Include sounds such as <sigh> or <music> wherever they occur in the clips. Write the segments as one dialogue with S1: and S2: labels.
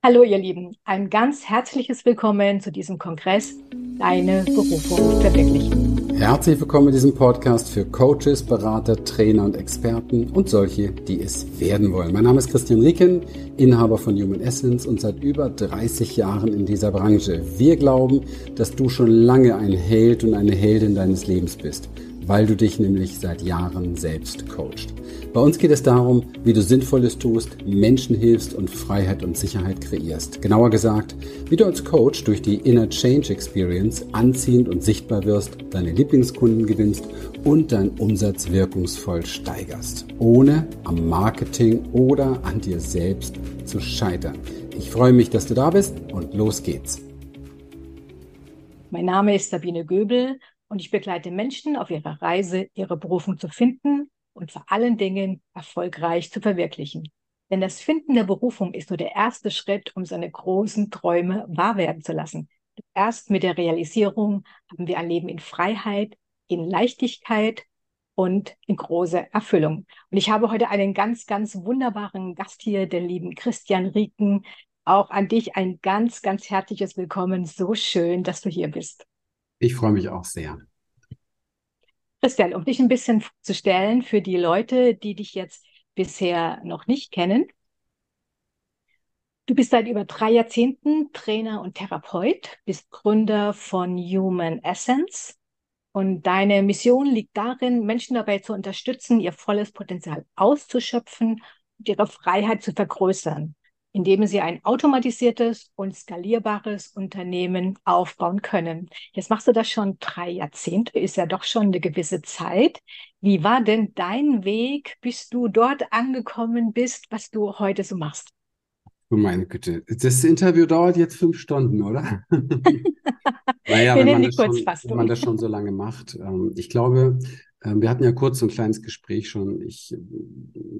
S1: Hallo ihr Lieben, ein ganz herzliches Willkommen zu diesem Kongress Deine Berufung verwirklichen.
S2: Herzlich willkommen in diesem Podcast für Coaches, Berater, Trainer und Experten und solche, die es werden wollen. Mein Name ist Christian Rieken, Inhaber von Human Essence und seit über 30 Jahren in dieser Branche. Wir glauben, dass du schon lange ein Held und eine Heldin deines Lebens bist weil du dich nämlich seit Jahren selbst coachst. Bei uns geht es darum, wie du Sinnvolles tust, Menschen hilfst und Freiheit und Sicherheit kreierst. Genauer gesagt, wie du als Coach durch die Inner Change Experience anziehend und sichtbar wirst, deine Lieblingskunden gewinnst und deinen Umsatz wirkungsvoll steigerst, ohne am Marketing oder an dir selbst zu scheitern. Ich freue mich, dass du da bist und los geht's.
S1: Mein Name ist Sabine Göbel und ich begleite Menschen auf ihrer Reise, ihre Berufung zu finden und vor allen Dingen erfolgreich zu verwirklichen. Denn das Finden der Berufung ist nur der erste Schritt, um seine großen Träume wahr werden zu lassen. Erst mit der Realisierung haben wir ein Leben in Freiheit, in Leichtigkeit und in großer Erfüllung. Und ich habe heute einen ganz, ganz wunderbaren Gast hier, den lieben Christian Rieken. Auch an dich ein ganz, ganz herzliches Willkommen. So schön, dass du hier bist.
S2: Ich freue mich auch sehr.
S1: Christian, um dich ein bisschen zu stellen für die Leute, die dich jetzt bisher noch nicht kennen. Du bist seit über drei Jahrzehnten Trainer und Therapeut, bist Gründer von Human Essence und deine Mission liegt darin, Menschen dabei zu unterstützen, ihr volles Potenzial auszuschöpfen und ihre Freiheit zu vergrößern indem sie ein automatisiertes und skalierbares Unternehmen aufbauen können. Jetzt machst du das schon drei Jahrzehnte, ist ja doch schon eine gewisse Zeit. Wie war denn dein Weg, bis du dort angekommen bist, was du heute so machst?
S2: Oh meine Güte, das Interview dauert jetzt fünf Stunden, oder? <laughs> naja, wenn man, schon, wenn man, das schon, so lange macht. Ähm, ich glaube, ähm, wir hatten ja kurz so ein kleines Gespräch schon. Ich,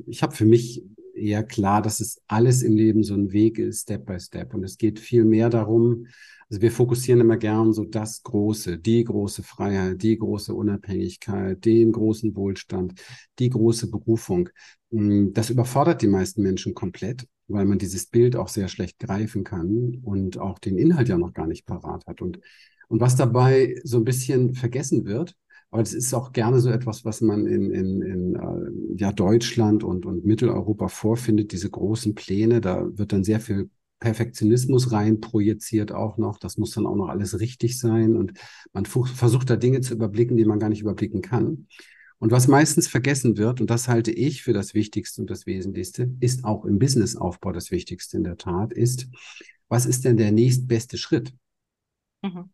S2: ich habe für mich eher klar, dass es alles im Leben so ein Weg ist, Step by Step. Und es geht viel mehr darum, also wir fokussieren immer gern so das Große, die große Freiheit, die große Unabhängigkeit, den großen Wohlstand, die große Berufung. Hm, das überfordert die meisten Menschen komplett, weil man dieses Bild auch sehr schlecht greifen kann und auch den Inhalt ja noch gar nicht parat hat. Und, und was dabei so ein bisschen vergessen wird, aber das ist auch gerne so etwas, was man in, in, in äh, ja, Deutschland und, und Mitteleuropa vorfindet, diese großen Pläne. Da wird dann sehr viel Perfektionismus rein projiziert auch noch. Das muss dann auch noch alles richtig sein. Und man versucht da Dinge zu überblicken, die man gar nicht überblicken kann. Und was meistens vergessen wird, und das halte ich für das Wichtigste und das Wesentlichste, ist auch im Businessaufbau das Wichtigste in der Tat, ist, was ist denn der nächstbeste Schritt? Mhm.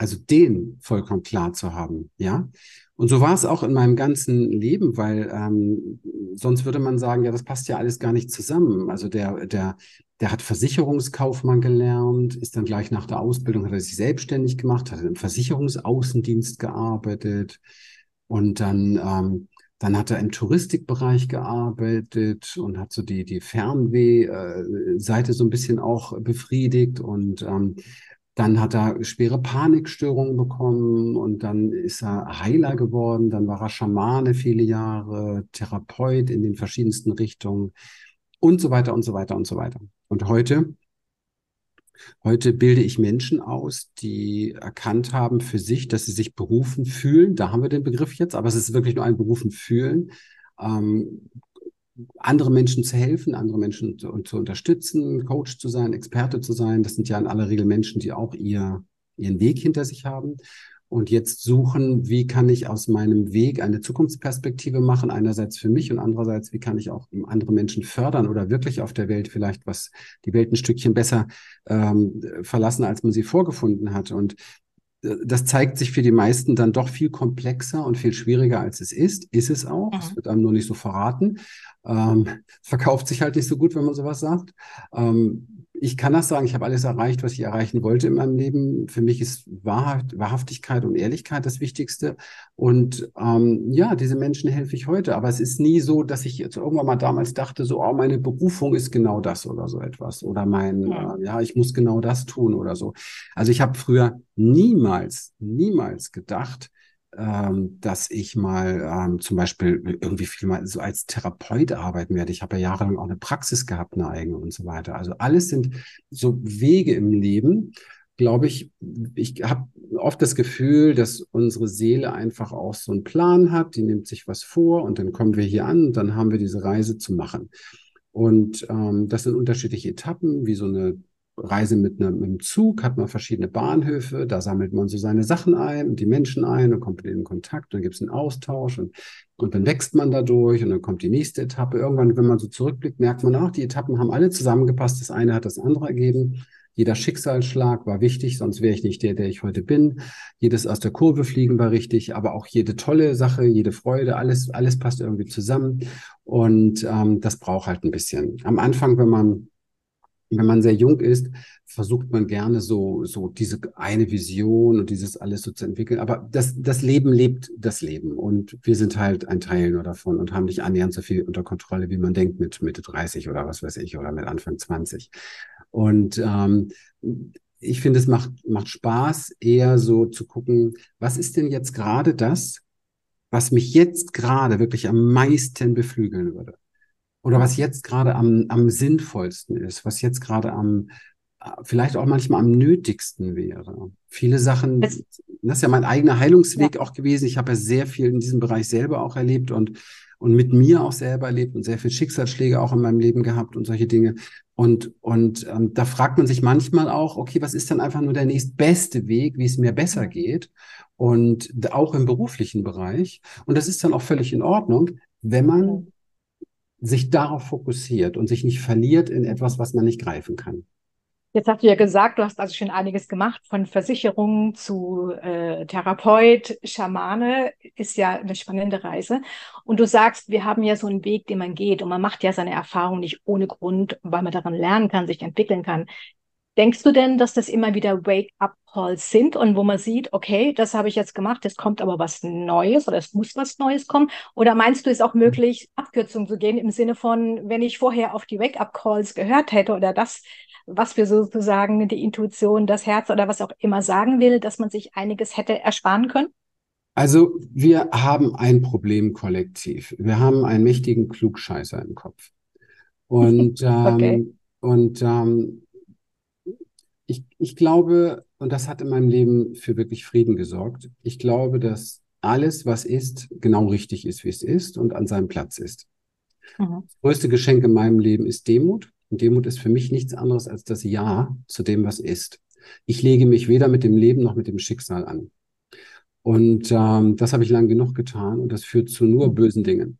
S2: Also den vollkommen klar zu haben, ja. Und so war es auch in meinem ganzen Leben, weil ähm, sonst würde man sagen, ja, das passt ja alles gar nicht zusammen. Also der, der, der hat Versicherungskaufmann gelernt, ist dann gleich nach der Ausbildung, hat er sich selbstständig gemacht, hat im Versicherungsaußendienst gearbeitet und dann, ähm, dann hat er im Touristikbereich gearbeitet und hat so die, die Fernweh-Seite so ein bisschen auch befriedigt und ähm, dann hat er schwere Panikstörungen bekommen und dann ist er Heiler geworden. Dann war er Schamane viele Jahre, Therapeut in den verschiedensten Richtungen und so weiter und so weiter und so weiter. Und heute, heute bilde ich Menschen aus, die erkannt haben für sich, dass sie sich berufen fühlen. Da haben wir den Begriff jetzt, aber es ist wirklich nur ein berufen fühlen. Ähm, andere Menschen zu helfen, andere Menschen zu, zu, unterstützen, Coach zu sein, Experte zu sein. Das sind ja in aller Regel Menschen, die auch ihr, ihren Weg hinter sich haben und jetzt suchen, wie kann ich aus meinem Weg eine Zukunftsperspektive machen, einerseits für mich und andererseits, wie kann ich auch andere Menschen fördern oder wirklich auf der Welt vielleicht was, die Welt ein Stückchen besser ähm, verlassen, als man sie vorgefunden hat. Und das zeigt sich für die meisten dann doch viel komplexer und viel schwieriger, als es ist. Ist es auch. Es mhm. wird einem nur nicht so verraten. Ähm, verkauft sich halt nicht so gut, wenn man sowas sagt. Ähm, ich kann das sagen, ich habe alles erreicht, was ich erreichen wollte in meinem Leben. Für mich ist Wahrheit, Wahrhaftigkeit und Ehrlichkeit das Wichtigste. Und ähm, ja, diese Menschen helfe ich heute. Aber es ist nie so, dass ich jetzt irgendwann mal damals dachte, so, oh, meine Berufung ist genau das oder so etwas. Oder mein, ja, äh, ja ich muss genau das tun oder so. Also ich habe früher niemals, niemals gedacht, ähm, dass ich mal ähm, zum Beispiel irgendwie viel mal so als Therapeut arbeiten werde. Ich habe ja jahrelang auch eine Praxis gehabt, eine eigene und so weiter. Also alles sind so Wege im Leben, glaube ich. Ich habe oft das Gefühl, dass unsere Seele einfach auch so einen Plan hat, die nimmt sich was vor und dann kommen wir hier an und dann haben wir diese Reise zu machen. Und ähm, das sind unterschiedliche Etappen, wie so eine Reise mit, einer, mit einem Zug, hat man verschiedene Bahnhöfe, da sammelt man so seine Sachen ein und die Menschen ein und kommt mit denen in Kontakt, dann gibt es einen Austausch und, und dann wächst man dadurch und dann kommt die nächste Etappe. Irgendwann, wenn man so zurückblickt, merkt man auch, die Etappen haben alle zusammengepasst, das eine hat das andere ergeben. Jeder Schicksalsschlag war wichtig, sonst wäre ich nicht der, der ich heute bin. Jedes aus der Kurve fliegen war richtig, aber auch jede tolle Sache, jede Freude, alles, alles passt irgendwie zusammen. Und ähm, das braucht halt ein bisschen. Am Anfang, wenn man wenn man sehr jung ist, versucht man gerne so, so diese eine Vision und dieses alles so zu entwickeln. Aber das, das Leben lebt das Leben. Und wir sind halt ein Teil nur davon und haben nicht annähernd so viel unter Kontrolle, wie man denkt mit Mitte 30 oder was weiß ich oder mit Anfang 20. Und ähm, ich finde, es macht, macht Spaß, eher so zu gucken, was ist denn jetzt gerade das, was mich jetzt gerade wirklich am meisten beflügeln würde? Oder was jetzt gerade am, am sinnvollsten ist, was jetzt gerade am, vielleicht auch manchmal am nötigsten wäre. Viele Sachen, das, das ist ja mein eigener Heilungsweg ja. auch gewesen. Ich habe ja sehr viel in diesem Bereich selber auch erlebt und, und mit mir auch selber erlebt und sehr viel Schicksalsschläge auch in meinem Leben gehabt und solche Dinge. Und, und ähm, da fragt man sich manchmal auch, okay, was ist dann einfach nur der nächstbeste Weg, wie es mir besser geht? Und auch im beruflichen Bereich. Und das ist dann auch völlig in Ordnung, wenn man sich darauf fokussiert und sich nicht verliert in etwas, was man nicht greifen kann.
S1: Jetzt hast du ja gesagt, du hast also schon einiges gemacht, von Versicherungen zu äh, Therapeut, Schamane, ist ja eine spannende Reise. Und du sagst, wir haben ja so einen Weg, den man geht und man macht ja seine Erfahrung nicht ohne Grund, weil man daran lernen kann, sich entwickeln kann. Denkst du denn, dass das immer wieder Wake-up-Calls sind und wo man sieht, okay, das habe ich jetzt gemacht, es kommt aber was Neues oder es muss was Neues kommen? Oder meinst du, es ist auch möglich, Abkürzungen zu gehen im Sinne von, wenn ich vorher auf die Wake-up-Calls gehört hätte oder das, was wir sozusagen die Intuition, das Herz oder was auch immer sagen will, dass man sich einiges hätte ersparen können?
S2: Also wir haben ein Problem kollektiv. Wir haben einen mächtigen Klugscheißer im Kopf. <laughs> Und, ähm, okay. und ähm, ich, ich glaube, und das hat in meinem Leben für wirklich Frieden gesorgt, ich glaube, dass alles, was ist, genau richtig ist, wie es ist und an seinem Platz ist. Mhm. Das größte Geschenk in meinem Leben ist Demut. Und Demut ist für mich nichts anderes als das Ja zu dem, was ist. Ich lege mich weder mit dem Leben noch mit dem Schicksal an. Und ähm, das habe ich lang genug getan und das führt zu nur bösen Dingen.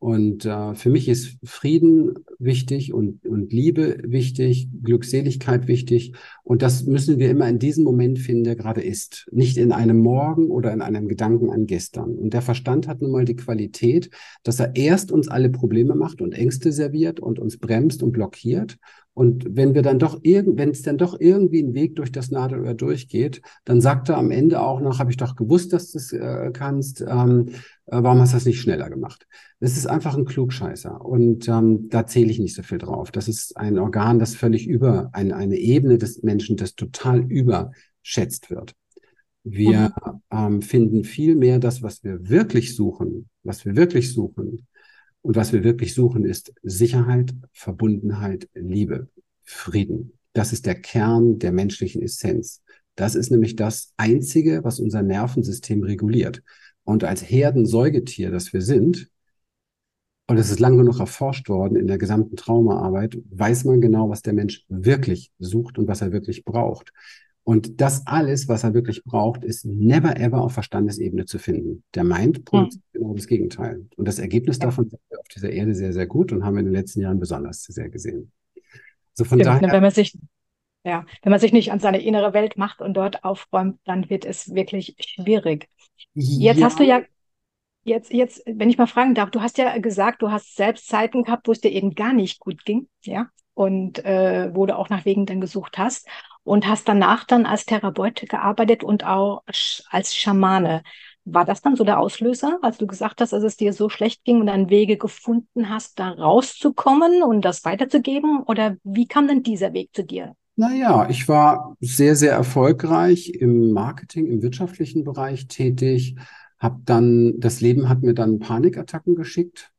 S2: Und äh, für mich ist Frieden wichtig und, und Liebe wichtig, Glückseligkeit wichtig. Und das müssen wir immer in diesem Moment finden, der gerade ist. Nicht in einem Morgen oder in einem Gedanken an gestern. Und der Verstand hat nun mal die Qualität, dass er erst uns alle Probleme macht und Ängste serviert und uns bremst und blockiert. Und wenn wir dann doch irgend, wenn es dann doch irgendwie ein Weg durch das Nadelöhr durchgeht, dann sagt er am Ende auch noch, habe ich doch gewusst, dass du es äh, kannst. Ähm, äh, warum hast du das nicht schneller gemacht? Das ist einfach ein Klugscheißer und ähm, da zähle ich nicht so viel drauf. Das ist ein Organ, das völlig über, ein, eine Ebene des Menschen, das total überschätzt wird. Wir mhm. ähm, finden viel mehr das, was wir wirklich suchen, was wir wirklich suchen. Und was wir wirklich suchen, ist Sicherheit, Verbundenheit, Liebe, Frieden. Das ist der Kern der menschlichen Essenz. Das ist nämlich das Einzige, was unser Nervensystem reguliert. Und als Herdensäugetier, das wir sind, und es ist lang genug erforscht worden in der gesamten Traumaarbeit, weiß man genau, was der Mensch wirklich sucht und was er wirklich braucht. Und das alles, was er wirklich braucht, ist never ever auf Verstandesebene zu finden. Der Mind produziert ja. genau das Gegenteil. Und das Ergebnis ja. davon sind wir auf dieser Erde sehr, sehr gut und haben wir in den letzten Jahren besonders sehr gesehen.
S1: So von Stimmt, daher. Wenn man sich ja, wenn man sich nicht an seine innere Welt macht und dort aufräumt, dann wird es wirklich schwierig. Jetzt ja. hast du ja, jetzt, jetzt, wenn ich mal fragen darf, du hast ja gesagt, du hast selbst Zeiten gehabt, wo es dir eben gar nicht gut ging, ja, und äh, wo du auch nach Wegen dann gesucht hast und hast danach dann als Therapeut gearbeitet und auch als Schamane. War das dann so der Auslöser, als du gesagt hast, dass es dir so schlecht ging und dann Wege gefunden hast, da rauszukommen und das weiterzugeben? Oder wie kam denn dieser Weg zu dir?
S2: Naja, ich war sehr, sehr erfolgreich im Marketing, im wirtschaftlichen Bereich tätig, habe dann, das Leben hat mir dann Panikattacken geschickt,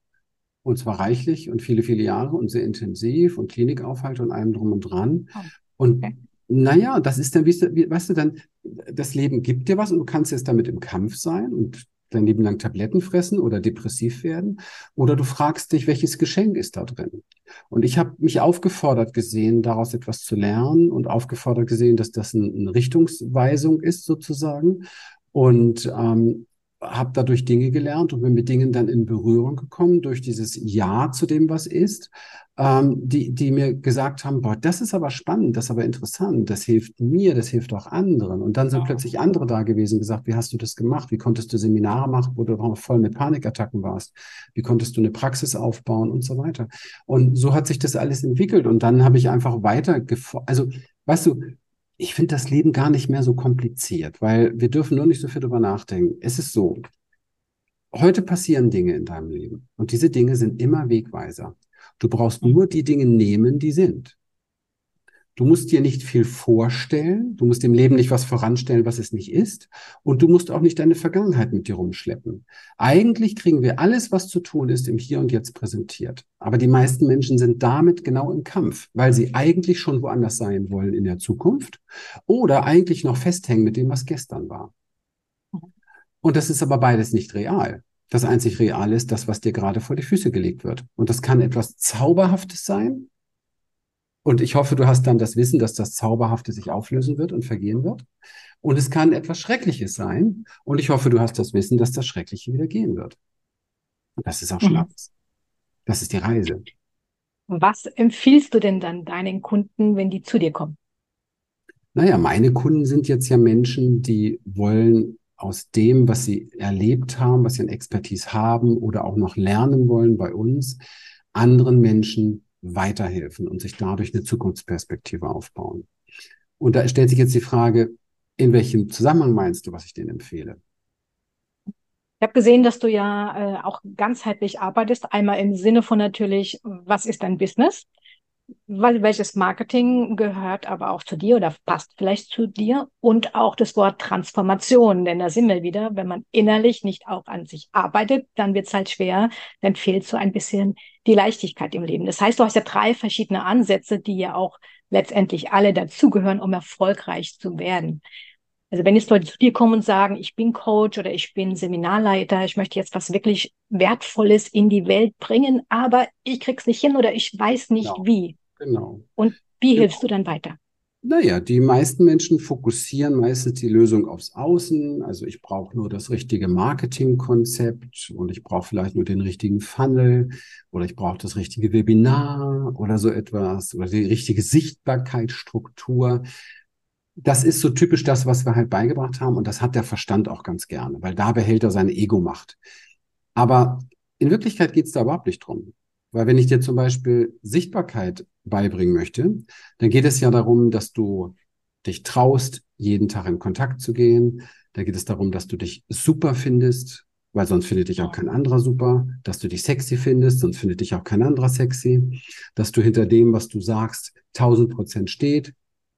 S2: und zwar reichlich und viele, viele Jahre und sehr intensiv und Klinikaufhalte und allem drum und dran. Und okay. Naja, das ist dann, weißt du, dann, das Leben gibt dir was und du kannst jetzt damit im Kampf sein und dein Leben lang Tabletten fressen oder depressiv werden. Oder du fragst dich, welches Geschenk ist da drin? Und ich habe mich aufgefordert gesehen, daraus etwas zu lernen und aufgefordert gesehen, dass das eine Richtungsweisung ist sozusagen. Und ähm, habe dadurch Dinge gelernt und bin mit Dingen dann in Berührung gekommen durch dieses Ja zu dem, was ist, ähm, die, die mir gesagt haben, boah, das ist aber spannend, das ist aber interessant, das hilft mir, das hilft auch anderen. Und dann sind plötzlich andere da gewesen und gesagt, wie hast du das gemacht? Wie konntest du Seminare machen, wo du voll mit Panikattacken warst? Wie konntest du eine Praxis aufbauen und so weiter? Und so hat sich das alles entwickelt und dann habe ich einfach weiter, also weißt du, ich finde das Leben gar nicht mehr so kompliziert, weil wir dürfen nur nicht so viel drüber nachdenken. Es ist so, heute passieren Dinge in deinem Leben und diese Dinge sind immer Wegweiser. Du brauchst nur die Dinge nehmen, die sind. Du musst dir nicht viel vorstellen, du musst dem Leben nicht was voranstellen, was es nicht ist, und du musst auch nicht deine Vergangenheit mit dir rumschleppen. Eigentlich kriegen wir alles, was zu tun ist, im Hier und Jetzt präsentiert. Aber die meisten Menschen sind damit genau im Kampf, weil sie eigentlich schon woanders sein wollen in der Zukunft oder eigentlich noch festhängen mit dem, was gestern war. Und das ist aber beides nicht real. Das einzig Real ist das, was dir gerade vor die Füße gelegt wird. Und das kann etwas Zauberhaftes sein, und ich hoffe, du hast dann das Wissen, dass das Zauberhafte sich auflösen wird und vergehen wird. Und es kann etwas Schreckliches sein. Und ich hoffe, du hast das Wissen, dass das Schreckliche wieder gehen wird. Und das ist auch schon mhm. alles. Das ist die Reise.
S1: Was empfiehlst du denn dann deinen Kunden, wenn die zu dir kommen?
S2: Naja, meine Kunden sind jetzt ja Menschen, die wollen aus dem, was sie erlebt haben, was sie an Expertise haben oder auch noch lernen wollen bei uns, anderen Menschen weiterhelfen und sich dadurch eine Zukunftsperspektive aufbauen. Und da stellt sich jetzt die Frage, in welchem Zusammenhang meinst du, was ich denen empfehle?
S1: Ich habe gesehen, dass du ja äh, auch ganzheitlich arbeitest. Einmal im Sinne von natürlich, was ist dein Business? Weil, welches Marketing gehört aber auch zu dir oder passt vielleicht zu dir und auch das Wort Transformation, denn da sind wir wieder, wenn man innerlich nicht auch an sich arbeitet, dann wird es halt schwer, dann fehlt so ein bisschen die Leichtigkeit im Leben. Das heißt, du hast ja drei verschiedene Ansätze, die ja auch letztendlich alle dazugehören, um erfolgreich zu werden. Also wenn jetzt Leute zu dir kommen und sagen, ich bin Coach oder ich bin Seminarleiter, ich möchte jetzt was wirklich Wertvolles in die Welt bringen, aber ich krieg's nicht hin oder ich weiß nicht
S2: genau.
S1: wie.
S2: Genau.
S1: Und wie hilfst du dann weiter?
S2: Naja, die meisten Menschen fokussieren meistens die Lösung aufs Außen. Also ich brauche nur das richtige Marketingkonzept und ich brauche vielleicht nur den richtigen Funnel oder ich brauche das richtige Webinar oder so etwas oder die richtige Sichtbarkeitsstruktur. Das ist so typisch das, was wir halt beigebracht haben und das hat der Verstand auch ganz gerne, weil da behält er seine Ego-Macht. Aber in Wirklichkeit geht es da überhaupt nicht drum. Weil wenn ich dir zum Beispiel Sichtbarkeit beibringen möchte, dann geht es ja darum, dass du dich traust, jeden Tag in Kontakt zu gehen. Da geht es darum, dass du dich super findest, weil sonst findet dich auch kein anderer super, dass du dich sexy findest, sonst findet dich auch kein anderer sexy, dass du hinter dem, was du sagst, tausend Prozent steht,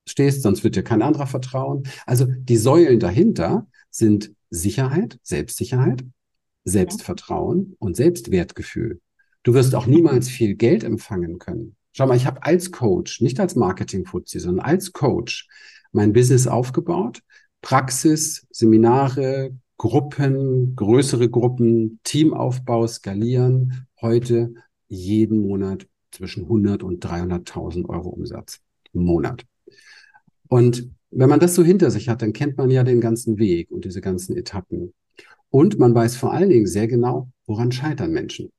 S2: stehst, sonst wird dir kein anderer vertrauen. Also die Säulen dahinter sind Sicherheit, Selbstsicherheit, Selbstvertrauen und Selbstwertgefühl. Du wirst auch niemals viel Geld empfangen können. Schau mal, ich habe als Coach, nicht als Marketing-Fuzzi, sondern als Coach mein Business aufgebaut. Praxis, Seminare, Gruppen, größere Gruppen, Teamaufbau, skalieren. Heute jeden Monat zwischen 100 und 300.000 Euro Umsatz im Monat. Und wenn man das so hinter sich hat, dann kennt man ja den ganzen Weg und diese ganzen Etappen. Und man weiß vor allen Dingen sehr genau, woran scheitern Menschen.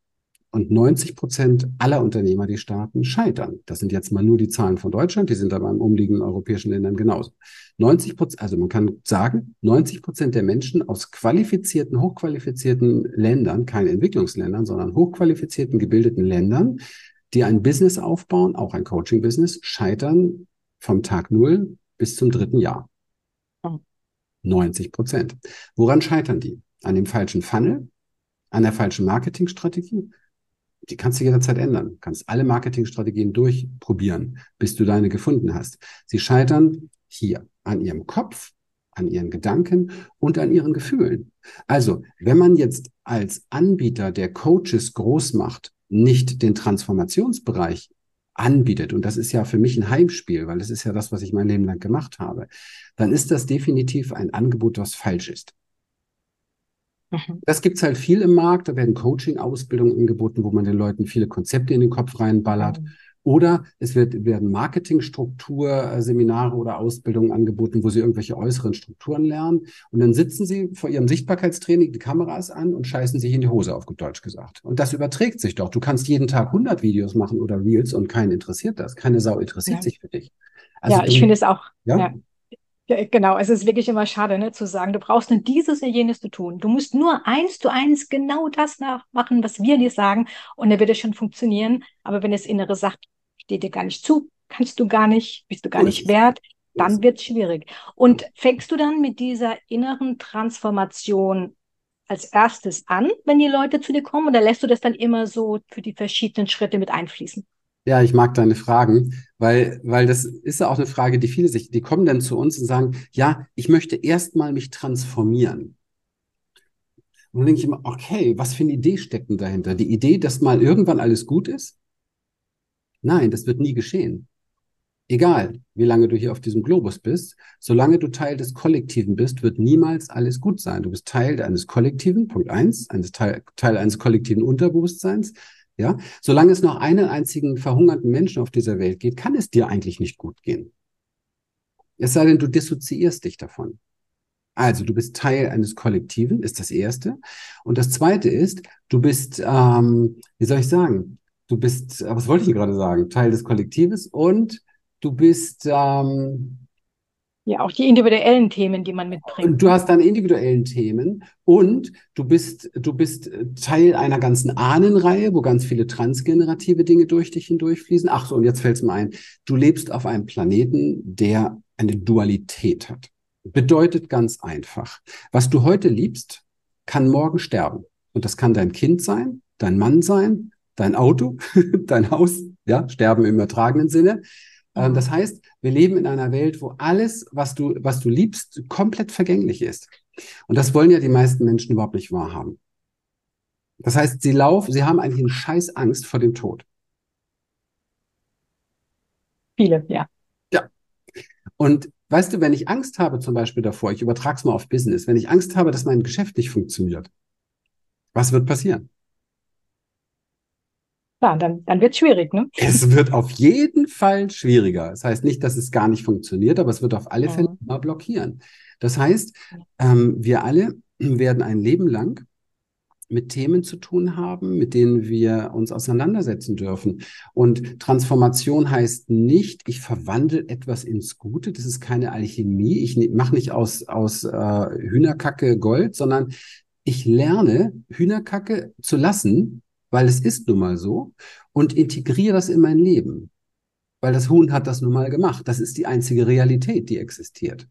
S2: Und 90 Prozent aller Unternehmer, die starten, scheitern. Das sind jetzt mal nur die Zahlen von Deutschland, die sind aber in umliegenden europäischen Ländern genauso. 90 Prozent, also man kann sagen, 90 Prozent der Menschen aus qualifizierten, hochqualifizierten Ländern, keine Entwicklungsländern, sondern hochqualifizierten, gebildeten Ländern, die ein Business aufbauen, auch ein Coaching-Business, scheitern vom Tag Null bis zum dritten Jahr. 90 Prozent. Woran scheitern die? An dem falschen Funnel? An der falschen Marketingstrategie? Die kannst du jederzeit ändern. Kannst alle Marketingstrategien durchprobieren, bis du deine gefunden hast. Sie scheitern hier an ihrem Kopf, an ihren Gedanken und an ihren Gefühlen. Also, wenn man jetzt als Anbieter der Coaches groß macht, nicht den Transformationsbereich anbietet, und das ist ja für mich ein Heimspiel, weil das ist ja das, was ich mein Leben lang gemacht habe, dann ist das definitiv ein Angebot, das falsch ist. Mhm. Das gibt's halt viel im Markt. Da werden Coaching-Ausbildungen angeboten, wo man den Leuten viele Konzepte in den Kopf reinballert. Mhm. Oder es wird, werden Marketingstruktur-Seminare oder Ausbildungen angeboten, wo sie irgendwelche äußeren Strukturen lernen. Und dann sitzen sie vor ihrem Sichtbarkeitstraining die Kameras an und scheißen sich in die Hose, auf gut Deutsch gesagt. Und das überträgt sich doch. Du kannst jeden Tag 100 Videos machen oder Reels und keinen interessiert das. Keine Sau interessiert ja. sich für dich.
S1: Also ja, ich finde es auch. Ja? ja. Ja, genau, es ist wirklich immer schade, ne, zu sagen, du brauchst nur dieses und jenes zu tun. Du musst nur eins zu eins genau das nachmachen, was wir dir sagen, und dann wird es schon funktionieren. Aber wenn das Innere sagt, steht dir gar nicht zu, kannst du gar nicht, bist du gar nicht wert, dann wird es schwierig. Und fängst du dann mit dieser inneren Transformation als erstes an, wenn die Leute zu dir kommen, oder lässt du das dann immer so für die verschiedenen Schritte mit einfließen?
S2: Ja, ich mag deine Fragen, weil, weil das ist ja auch eine Frage, die viele sich, die kommen dann zu uns und sagen, ja, ich möchte erstmal mich transformieren. Und dann denke ich immer, okay, was für eine Idee steckt denn dahinter? Die Idee, dass mal irgendwann alles gut ist? Nein, das wird nie geschehen. Egal, wie lange du hier auf diesem Globus bist, solange du Teil des Kollektiven bist, wird niemals alles gut sein. Du bist Teil eines Kollektiven, Punkt eins, eines Teil, Teil eines kollektiven Unterbewusstseins. Ja, solange es noch einen einzigen verhungerten Menschen auf dieser Welt geht, kann es dir eigentlich nicht gut gehen. Es sei denn, du dissoziierst dich davon. Also, du bist Teil eines Kollektiven, ist das Erste. Und das Zweite ist, du bist, ähm, wie soll ich sagen, du bist, was wollte ich gerade sagen, Teil des Kollektives und du bist, ähm,
S1: ja, auch die individuellen Themen, die man mitbringt.
S2: Du hast deine individuellen Themen und du bist, du bist Teil einer ganzen Ahnenreihe, wo ganz viele transgenerative Dinge durch dich hindurchfließen. Ach so, und jetzt fällt es mir ein. Du lebst auf einem Planeten, der eine Dualität hat. Bedeutet ganz einfach. Was du heute liebst, kann morgen sterben. Und das kann dein Kind sein, dein Mann sein, dein Auto, <laughs> dein Haus, ja, sterben im übertragenen Sinne. Ähm, das heißt, wir leben in einer Welt, wo alles, was du, was du liebst, komplett vergänglich ist. Und das wollen ja die meisten Menschen überhaupt nicht wahrhaben. Das heißt, sie laufen, sie haben eigentlich eine scheiß Angst vor dem Tod.
S1: Viele, ja.
S2: Ja. Und weißt du, wenn ich Angst habe zum Beispiel davor, ich übertrage es mal auf Business, wenn ich Angst habe, dass mein Geschäft nicht funktioniert, was wird passieren?
S1: Ja, dann, dann wird es schwierig, ne?
S2: Es wird auf jeden Fall schwieriger. Das heißt nicht, dass es gar nicht funktioniert, aber es wird auf alle Fälle immer blockieren. Das heißt, ähm, wir alle werden ein Leben lang mit Themen zu tun haben, mit denen wir uns auseinandersetzen dürfen. Und Transformation heißt nicht, ich verwandle etwas ins Gute. Das ist keine Alchemie. Ich ne, mache nicht aus, aus äh, Hühnerkacke Gold, sondern ich lerne, Hühnerkacke zu lassen weil es ist nun mal so und integriere das in mein Leben, weil das Huhn hat das nun mal gemacht. Das ist die einzige Realität, die existiert.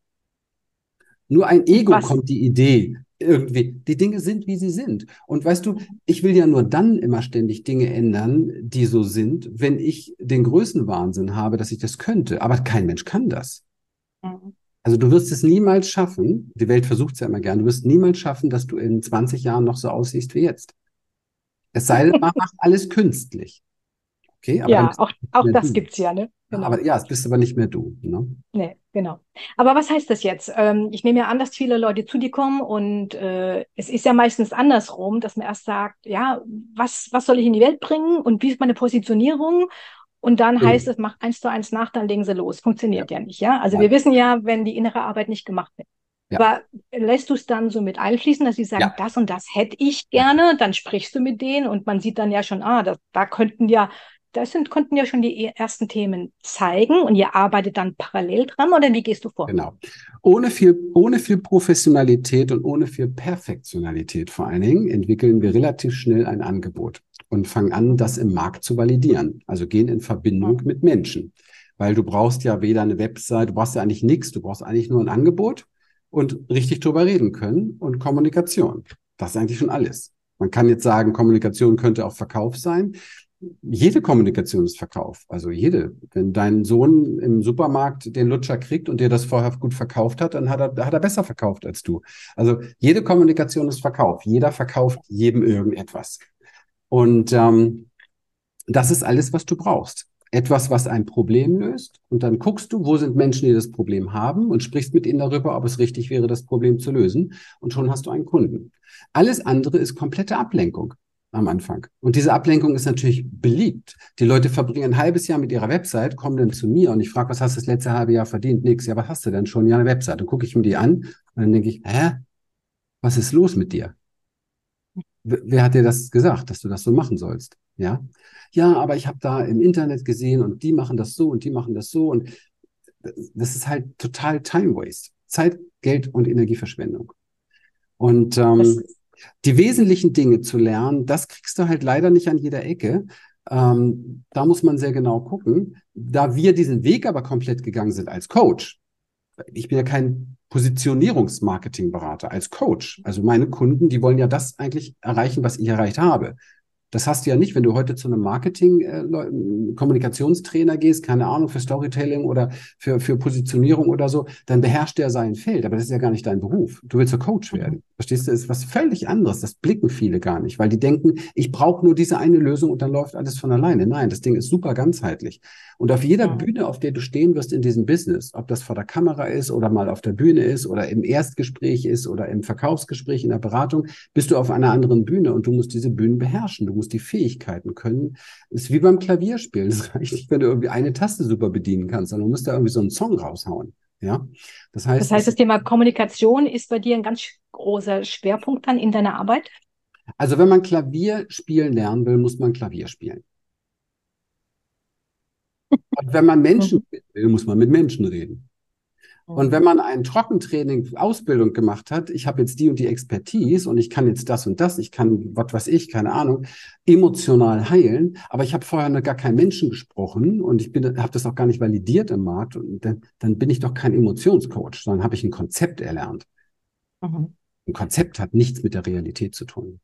S2: Nur ein Ego Was? kommt die Idee irgendwie. Die Dinge sind, wie sie sind. Und weißt du, ich will ja nur dann immer ständig Dinge ändern, die so sind, wenn ich den Größenwahnsinn habe, dass ich das könnte. Aber kein Mensch kann das. Mhm. Also du wirst es niemals schaffen, die Welt versucht es ja immer gern, du wirst niemals schaffen, dass du in 20 Jahren noch so aussiehst wie jetzt. Es sei denn, man macht alles künstlich.
S1: Okay, aber ja, auch, auch das gibt es ja, ne?
S2: Genau. Aber ja, es bist aber nicht mehr du. Ne?
S1: Nee, genau. Aber was heißt das jetzt? Ähm, ich nehme ja an, dass viele Leute zu dir kommen und äh, es ist ja meistens andersrum, dass man erst sagt, ja, was, was soll ich in die Welt bringen und wie ist meine Positionierung? Und dann mhm. heißt es, mach eins zu eins nach, dann legen sie los. Funktioniert ja, ja nicht, ja? Also ja. wir wissen ja, wenn die innere Arbeit nicht gemacht wird, ja. Aber lässt du es dann so mit einfließen, dass sie sagen, ja. das und das hätte ich gerne, dann sprichst du mit denen und man sieht dann ja schon, ah, das, da könnten ja, das sind, konnten ja schon die ersten Themen zeigen und ihr arbeitet dann parallel dran oder wie gehst du vor?
S2: Genau. Ohne viel, ohne viel Professionalität und ohne viel Perfektionalität vor allen Dingen entwickeln wir relativ schnell ein Angebot und fangen an, das im Markt zu validieren. Also gehen in Verbindung mit Menschen. Weil du brauchst ja weder eine Website, du brauchst ja eigentlich nichts, du brauchst eigentlich nur ein Angebot und richtig drüber reden können und Kommunikation. Das ist eigentlich schon alles. Man kann jetzt sagen, Kommunikation könnte auch Verkauf sein. Jede Kommunikation ist Verkauf. Also jede. Wenn dein Sohn im Supermarkt den Lutscher kriegt und dir das vorher gut verkauft hat, dann hat er, hat er besser verkauft als du. Also jede Kommunikation ist Verkauf. Jeder verkauft jedem irgendetwas. Und ähm, das ist alles, was du brauchst etwas, was ein Problem löst. Und dann guckst du, wo sind Menschen, die das Problem haben und sprichst mit ihnen darüber, ob es richtig wäre, das Problem zu lösen. Und schon hast du einen Kunden. Alles andere ist komplette Ablenkung am Anfang. Und diese Ablenkung ist natürlich beliebt. Die Leute verbringen ein halbes Jahr mit ihrer Website, kommen dann zu mir und ich frage, was hast du das letzte halbe Jahr verdient? Nix. Ja, was hast du denn schon? Ja, eine Website. Dann gucke ich mir die an und dann denke ich, hä? Was ist los mit dir? Wer hat dir das gesagt, dass du das so machen sollst? Ja, ja, aber ich habe da im Internet gesehen und die machen das so und die machen das so und das ist halt total Time Waste, Zeit, Geld und Energieverschwendung. Und ähm, die wesentlichen Dinge zu lernen, das kriegst du halt leider nicht an jeder Ecke. Ähm, da muss man sehr genau gucken. Da wir diesen Weg aber komplett gegangen sind als Coach, ich bin ja kein Positionierungsmarketingberater, als Coach. Also meine Kunden, die wollen ja das eigentlich erreichen, was ich erreicht habe. Das hast du ja nicht, wenn du heute zu einem Marketing-Kommunikationstrainer äh, gehst, keine Ahnung, für Storytelling oder für, für Positionierung oder so, dann beherrscht der sein Feld. Aber das ist ja gar nicht dein Beruf. Du willst ja Coach werden. Verstehst du? Das ist was völlig anderes. Das blicken viele gar nicht, weil die denken, ich brauche nur diese eine Lösung und dann läuft alles von alleine. Nein, das Ding ist super ganzheitlich. Und auf jeder. Bühne, auf der du stehen wirst in diesem Business, ob das vor der Kamera ist oder mal auf der Bühne ist oder im Erstgespräch ist oder im Verkaufsgespräch, in der Beratung, bist du auf einer anderen Bühne und du musst diese Bühnen beherrschen. Du musst die Fähigkeiten können. Ist wie beim Klavierspielen. Das reicht nicht, wenn du irgendwie eine Taste super bedienen kannst, sondern du musst da irgendwie so einen Song raushauen. Ja,
S1: das heißt, das heißt, das Thema Kommunikation ist bei dir ein ganz großer Schwerpunkt dann in deiner Arbeit?
S2: Also, wenn man Klavier spielen lernen will, muss man Klavier spielen. <laughs> Und wenn man Menschen will, muss man mit Menschen reden. Und wenn man ein Trockentraining, Ausbildung gemacht hat, ich habe jetzt die und die Expertise und ich kann jetzt das und das, ich kann, was weiß ich, keine Ahnung, emotional heilen, aber ich habe vorher noch gar keinen Menschen gesprochen und ich bin, habe das auch gar nicht validiert im Markt, und dann, dann bin ich doch kein Emotionscoach, sondern habe ich ein Konzept erlernt. Mhm. Ein Konzept hat nichts mit der Realität zu tun.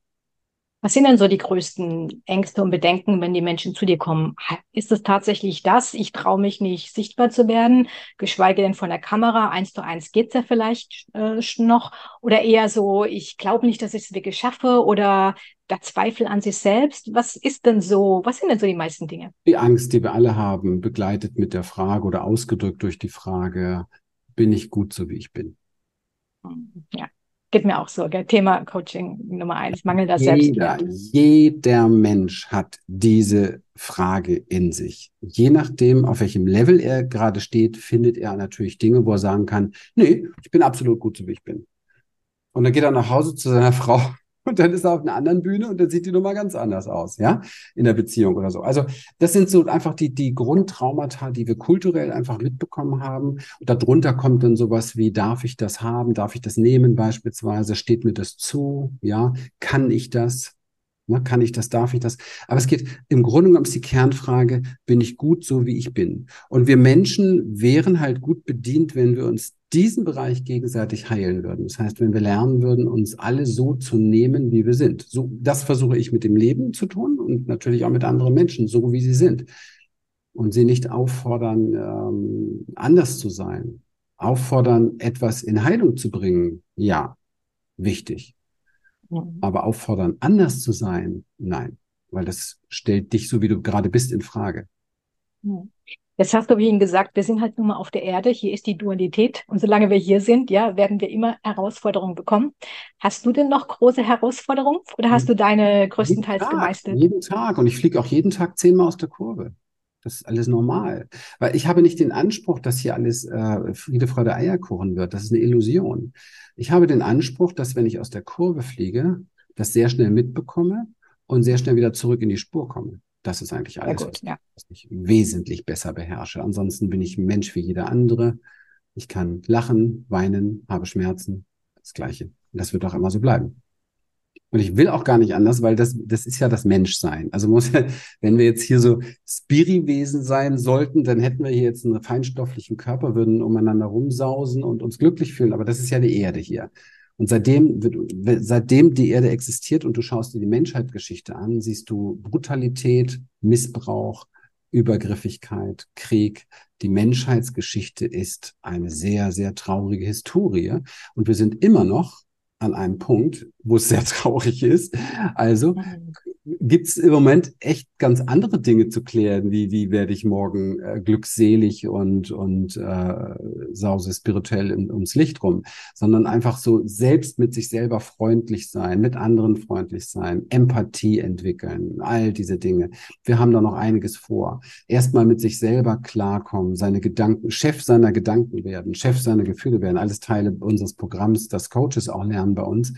S1: Was sind denn so die größten Ängste und Bedenken, wenn die Menschen zu dir kommen? Ist es tatsächlich das? Ich traue mich nicht, sichtbar zu werden, geschweige denn von der Kamera. Eins zu eins geht's ja vielleicht äh, noch. Oder eher so, ich glaube nicht, dass ich es wirklich schaffe oder der Zweifel an sich selbst. Was ist denn so, was sind denn so die meisten Dinge?
S2: Die Angst, die wir alle haben, begleitet mit der Frage oder ausgedrückt durch die Frage, bin ich gut so, wie ich bin?
S1: Ja, Geht mir auch so, gell? Thema Coaching Nummer eins, Mangel der
S2: jeder, Jeder Mensch hat diese Frage in sich. Je nachdem, auf welchem Level er gerade steht, findet er natürlich Dinge, wo er sagen kann, nee, ich bin absolut gut so, wie ich bin. Und dann geht er nach Hause zu seiner <laughs> Frau und dann ist er auf einer anderen Bühne und dann sieht die Nummer ganz anders aus, ja, in der Beziehung oder so. Also das sind so einfach die, die Grundtraumata, die wir kulturell einfach mitbekommen haben. Und darunter kommt dann sowas wie, darf ich das haben, darf ich das nehmen beispielsweise, steht mir das zu, ja, kann ich das? Ne, kann ich das, darf ich das? Aber es geht im Grunde genommen ist die Kernfrage, bin ich gut so, wie ich bin? Und wir Menschen wären halt gut bedient, wenn wir uns diesen Bereich gegenseitig heilen würden. Das heißt, wenn wir lernen würden, uns alle so zu nehmen, wie wir sind. So, das versuche ich mit dem Leben zu tun und natürlich auch mit anderen Menschen, so wie sie sind. Und sie nicht auffordern, ähm, anders zu sein. Auffordern, etwas in Heilung zu bringen. Ja, wichtig. Mhm. Aber auffordern, anders zu sein, nein, weil das stellt dich, so wie du gerade bist, in Frage.
S1: Jetzt hast du wie ihn gesagt, wir sind halt nun mal auf der Erde, hier ist die Dualität und solange wir hier sind, ja, werden wir immer Herausforderungen bekommen. Hast du denn noch große Herausforderungen oder hast du deine größtenteils
S2: jeden
S1: Tag, gemeistert?
S2: Jeden Tag und ich fliege auch jeden Tag zehnmal aus der Kurve. Das ist alles normal. Weil ich habe nicht den Anspruch, dass hier alles äh, Friede, Freude, Eierkuchen wird. Das ist eine Illusion. Ich habe den Anspruch, dass wenn ich aus der Kurve fliege, das sehr schnell mitbekomme und sehr schnell wieder zurück in die Spur komme. Das ist eigentlich alles, gut, ja. was ich wesentlich besser beherrsche. Ansonsten bin ich Mensch wie jeder andere. Ich kann lachen, weinen, habe Schmerzen. Das Gleiche. Und das wird auch immer so bleiben. Und ich will auch gar nicht anders, weil das, das ist ja das Menschsein. Also muss, wenn wir jetzt hier so Spiri-Wesen sein sollten, dann hätten wir hier jetzt einen feinstofflichen Körper, würden umeinander rumsausen und uns glücklich fühlen. Aber das ist ja die Erde hier. Und seitdem, seitdem die Erde existiert und du schaust dir die Menschheitsgeschichte an, siehst du Brutalität, Missbrauch, Übergriffigkeit, Krieg. Die Menschheitsgeschichte ist eine sehr, sehr traurige Historie. Und wir sind immer noch an einem Punkt, wo es sehr <laughs> traurig ist. Also mhm gibt es im Moment echt ganz andere Dinge zu klären, wie wie werde ich morgen äh, glückselig und und äh, sause spirituell in, ums Licht rum, sondern einfach so selbst mit sich selber freundlich sein, mit anderen freundlich sein, Empathie entwickeln, all diese Dinge. Wir haben da noch einiges vor. Erstmal mit sich selber klarkommen, seine Gedanken, Chef seiner Gedanken werden, Chef seiner Gefühle werden, alles Teile unseres Programms, das Coaches auch lernen bei uns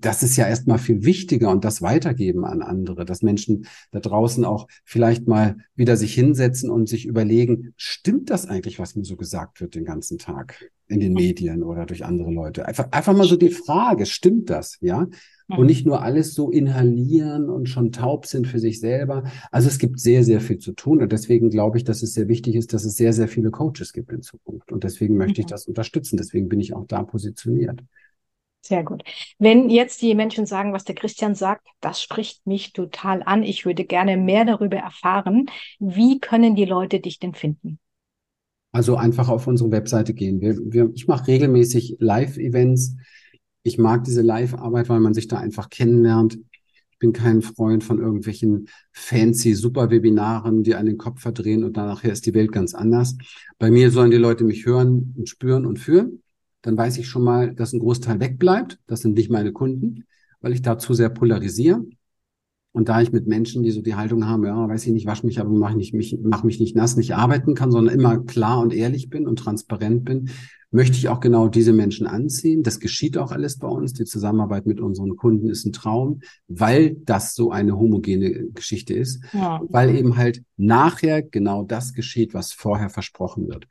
S2: das ist ja erstmal viel wichtiger und das weitergeben an andere, dass Menschen da draußen auch vielleicht mal wieder sich hinsetzen und sich überlegen, stimmt das eigentlich, was mir so gesagt wird den ganzen Tag in den Medien oder durch andere Leute? Einfach, einfach mal so die Frage, stimmt das, ja? Und nicht nur alles so inhalieren und schon taub sind für sich selber. Also es gibt sehr, sehr viel zu tun. Und deswegen glaube ich, dass es sehr wichtig ist, dass es sehr, sehr viele Coaches gibt in Zukunft. Und deswegen möchte ich das unterstützen. Deswegen bin ich auch da positioniert.
S1: Sehr gut. Wenn jetzt die Menschen sagen, was der Christian sagt, das spricht mich total an. Ich würde gerne mehr darüber erfahren. Wie können die Leute dich denn finden?
S2: Also einfach auf unsere Webseite gehen. Wir, wir, ich mache regelmäßig Live-Events. Ich mag diese Live-Arbeit, weil man sich da einfach kennenlernt. Ich bin kein Freund von irgendwelchen fancy Super-Webinaren, die einen den Kopf verdrehen und nachher ist die Welt ganz anders. Bei mir sollen die Leute mich hören und spüren und fühlen dann weiß ich schon mal, dass ein Großteil wegbleibt. Das sind nicht meine Kunden, weil ich da zu sehr polarisiere. Und da ich mit Menschen, die so die Haltung haben, ja, weiß ich nicht, wasch mich, aber mach, nicht, mich, mach mich nicht nass, nicht arbeiten kann, sondern immer klar und ehrlich bin und transparent bin, möchte ich auch genau diese Menschen anziehen. Das geschieht auch alles bei uns. Die Zusammenarbeit mit unseren Kunden ist ein Traum, weil das so eine homogene Geschichte ist, ja. weil eben halt nachher genau das geschieht, was vorher versprochen wird.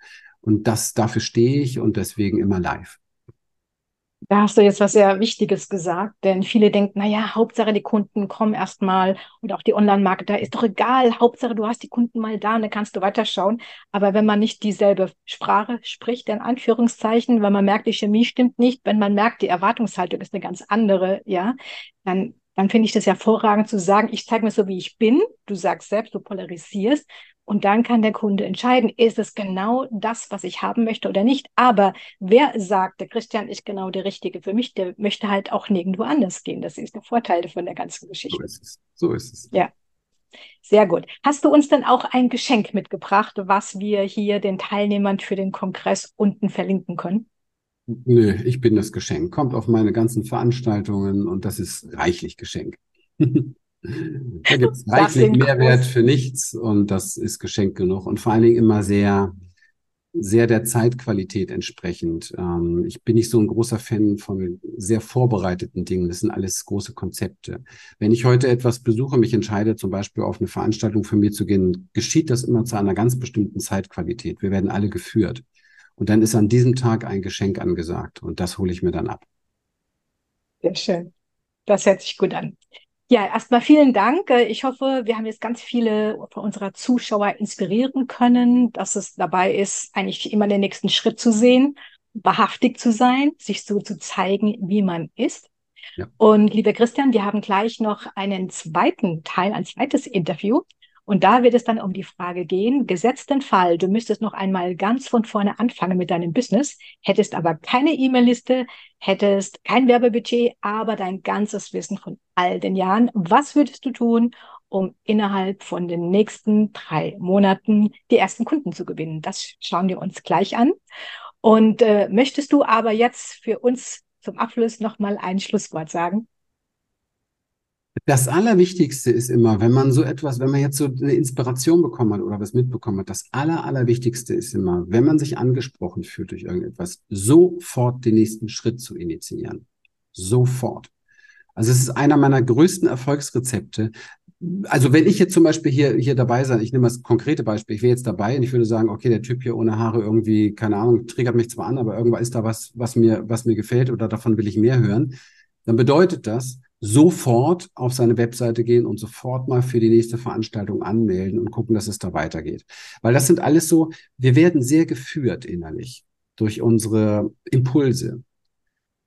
S2: Und das, dafür stehe ich und deswegen immer live.
S1: Da hast du jetzt was sehr Wichtiges gesagt, denn viele denken, naja, Hauptsache die Kunden kommen erstmal und auch die Online-Marketer, ist doch egal, Hauptsache du hast die Kunden mal da und dann kannst du weiterschauen. Aber wenn man nicht dieselbe Sprache spricht, in Anführungszeichen, wenn man merkt, die Chemie stimmt nicht, wenn man merkt, die Erwartungshaltung ist eine ganz andere, ja, dann dann finde ich das hervorragend zu sagen, ich zeige mir so, wie ich bin. Du sagst selbst, du polarisierst. Und dann kann der Kunde entscheiden, ist es genau das, was ich haben möchte oder nicht. Aber wer sagt, der Christian ist genau der Richtige für mich, der möchte halt auch nirgendwo anders gehen. Das ist der Vorteil von der ganzen Geschichte.
S2: So ist es. So ist es.
S1: Ja. Sehr gut. Hast du uns denn auch ein Geschenk mitgebracht, was wir hier den Teilnehmern für den Kongress unten verlinken können?
S2: Nö, ich bin das Geschenk. Kommt auf meine ganzen Veranstaltungen und das ist reichlich Geschenk. <laughs> Da gibt es reichlich Mehrwert für nichts und das ist Geschenk genug und vor allen Dingen immer sehr, sehr der Zeitqualität entsprechend. Ähm, ich bin nicht so ein großer Fan von sehr vorbereiteten Dingen. Das sind alles große Konzepte. Wenn ich heute etwas besuche, mich entscheide, zum Beispiel auf eine Veranstaltung von mir zu gehen, geschieht das immer zu einer ganz bestimmten Zeitqualität. Wir werden alle geführt. Und dann ist an diesem Tag ein Geschenk angesagt und das hole ich mir dann ab.
S1: Sehr schön. Das hört sich gut an. Ja, erstmal vielen Dank. Äh, ich hoffe, wir haben jetzt ganz viele von unserer Zuschauer inspirieren können, dass es dabei ist, eigentlich immer den nächsten Schritt zu sehen, wahrhaftig zu sein, sich so zu zeigen, wie man ist. Ja. Und lieber Christian, wir haben gleich noch einen zweiten Teil, ein zweites Interview. Und da wird es dann um die Frage gehen, gesetzten Fall, du müsstest noch einmal ganz von vorne anfangen mit deinem Business, hättest aber keine E-Mail-Liste, hättest kein Werbebudget, aber dein ganzes Wissen von all den Jahren. Was würdest du tun, um innerhalb von den nächsten drei Monaten die ersten Kunden zu gewinnen? Das schauen wir uns gleich an. Und äh, möchtest du aber jetzt für uns zum Abschluss noch mal ein Schlusswort sagen?
S2: Das Allerwichtigste ist immer, wenn man so etwas, wenn man jetzt so eine Inspiration bekommen hat oder was mitbekommen hat, das Aller, Allerwichtigste ist immer, wenn man sich angesprochen fühlt durch irgendetwas, sofort den nächsten Schritt zu initiieren. Sofort. Also es ist einer meiner größten Erfolgsrezepte. Also wenn ich jetzt zum Beispiel hier, hier dabei sein, ich nehme das konkrete Beispiel, ich wäre jetzt dabei und ich würde sagen, okay, der Typ hier ohne Haare irgendwie, keine Ahnung, triggert mich zwar an, aber irgendwann ist da was, was mir, was mir gefällt oder davon will ich mehr hören, dann bedeutet das, sofort auf seine Webseite gehen und sofort mal für die nächste Veranstaltung anmelden und gucken, dass es da weitergeht. Weil das sind alles so, wir werden sehr geführt innerlich durch unsere Impulse.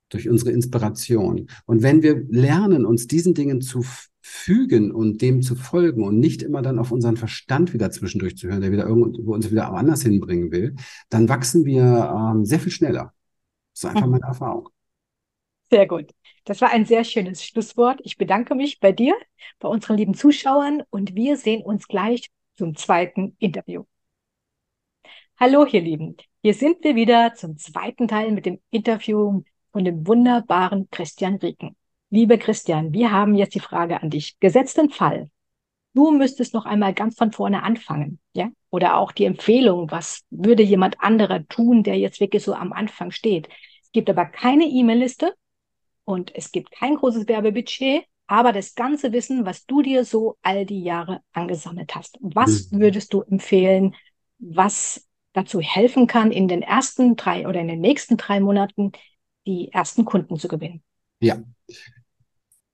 S2: durch unsere Inspiration. Und wenn wir lernen, uns diesen Dingen zu fügen und dem zu folgen und nicht immer dann auf unseren Verstand wieder zwischendurch zu hören, der wieder irgendwo uns wieder anders hinbringen will, dann wachsen wir ähm, sehr viel schneller. Das ist einfach meine Erfahrung.
S1: Sehr gut. Das war ein sehr schönes Schlusswort. Ich bedanke mich bei dir, bei unseren lieben Zuschauern und wir sehen uns gleich zum zweiten Interview. Hallo, ihr Lieben. Hier sind wir wieder zum zweiten Teil mit dem Interview von dem wunderbaren Christian Rieken. Lieber Christian, wir haben jetzt die Frage an dich. Gesetzten Fall. Du müsstest noch einmal ganz von vorne anfangen, ja? Oder auch die Empfehlung, was würde jemand anderer tun, der jetzt wirklich so am Anfang steht. Es gibt aber keine E-Mail-Liste und es gibt kein großes Werbebudget, aber das ganze Wissen, was du dir so all die Jahre angesammelt hast. Was mhm. würdest du empfehlen, was dazu helfen kann, in den ersten drei oder in den nächsten drei Monaten die ersten Kunden zu gewinnen?
S2: Ja,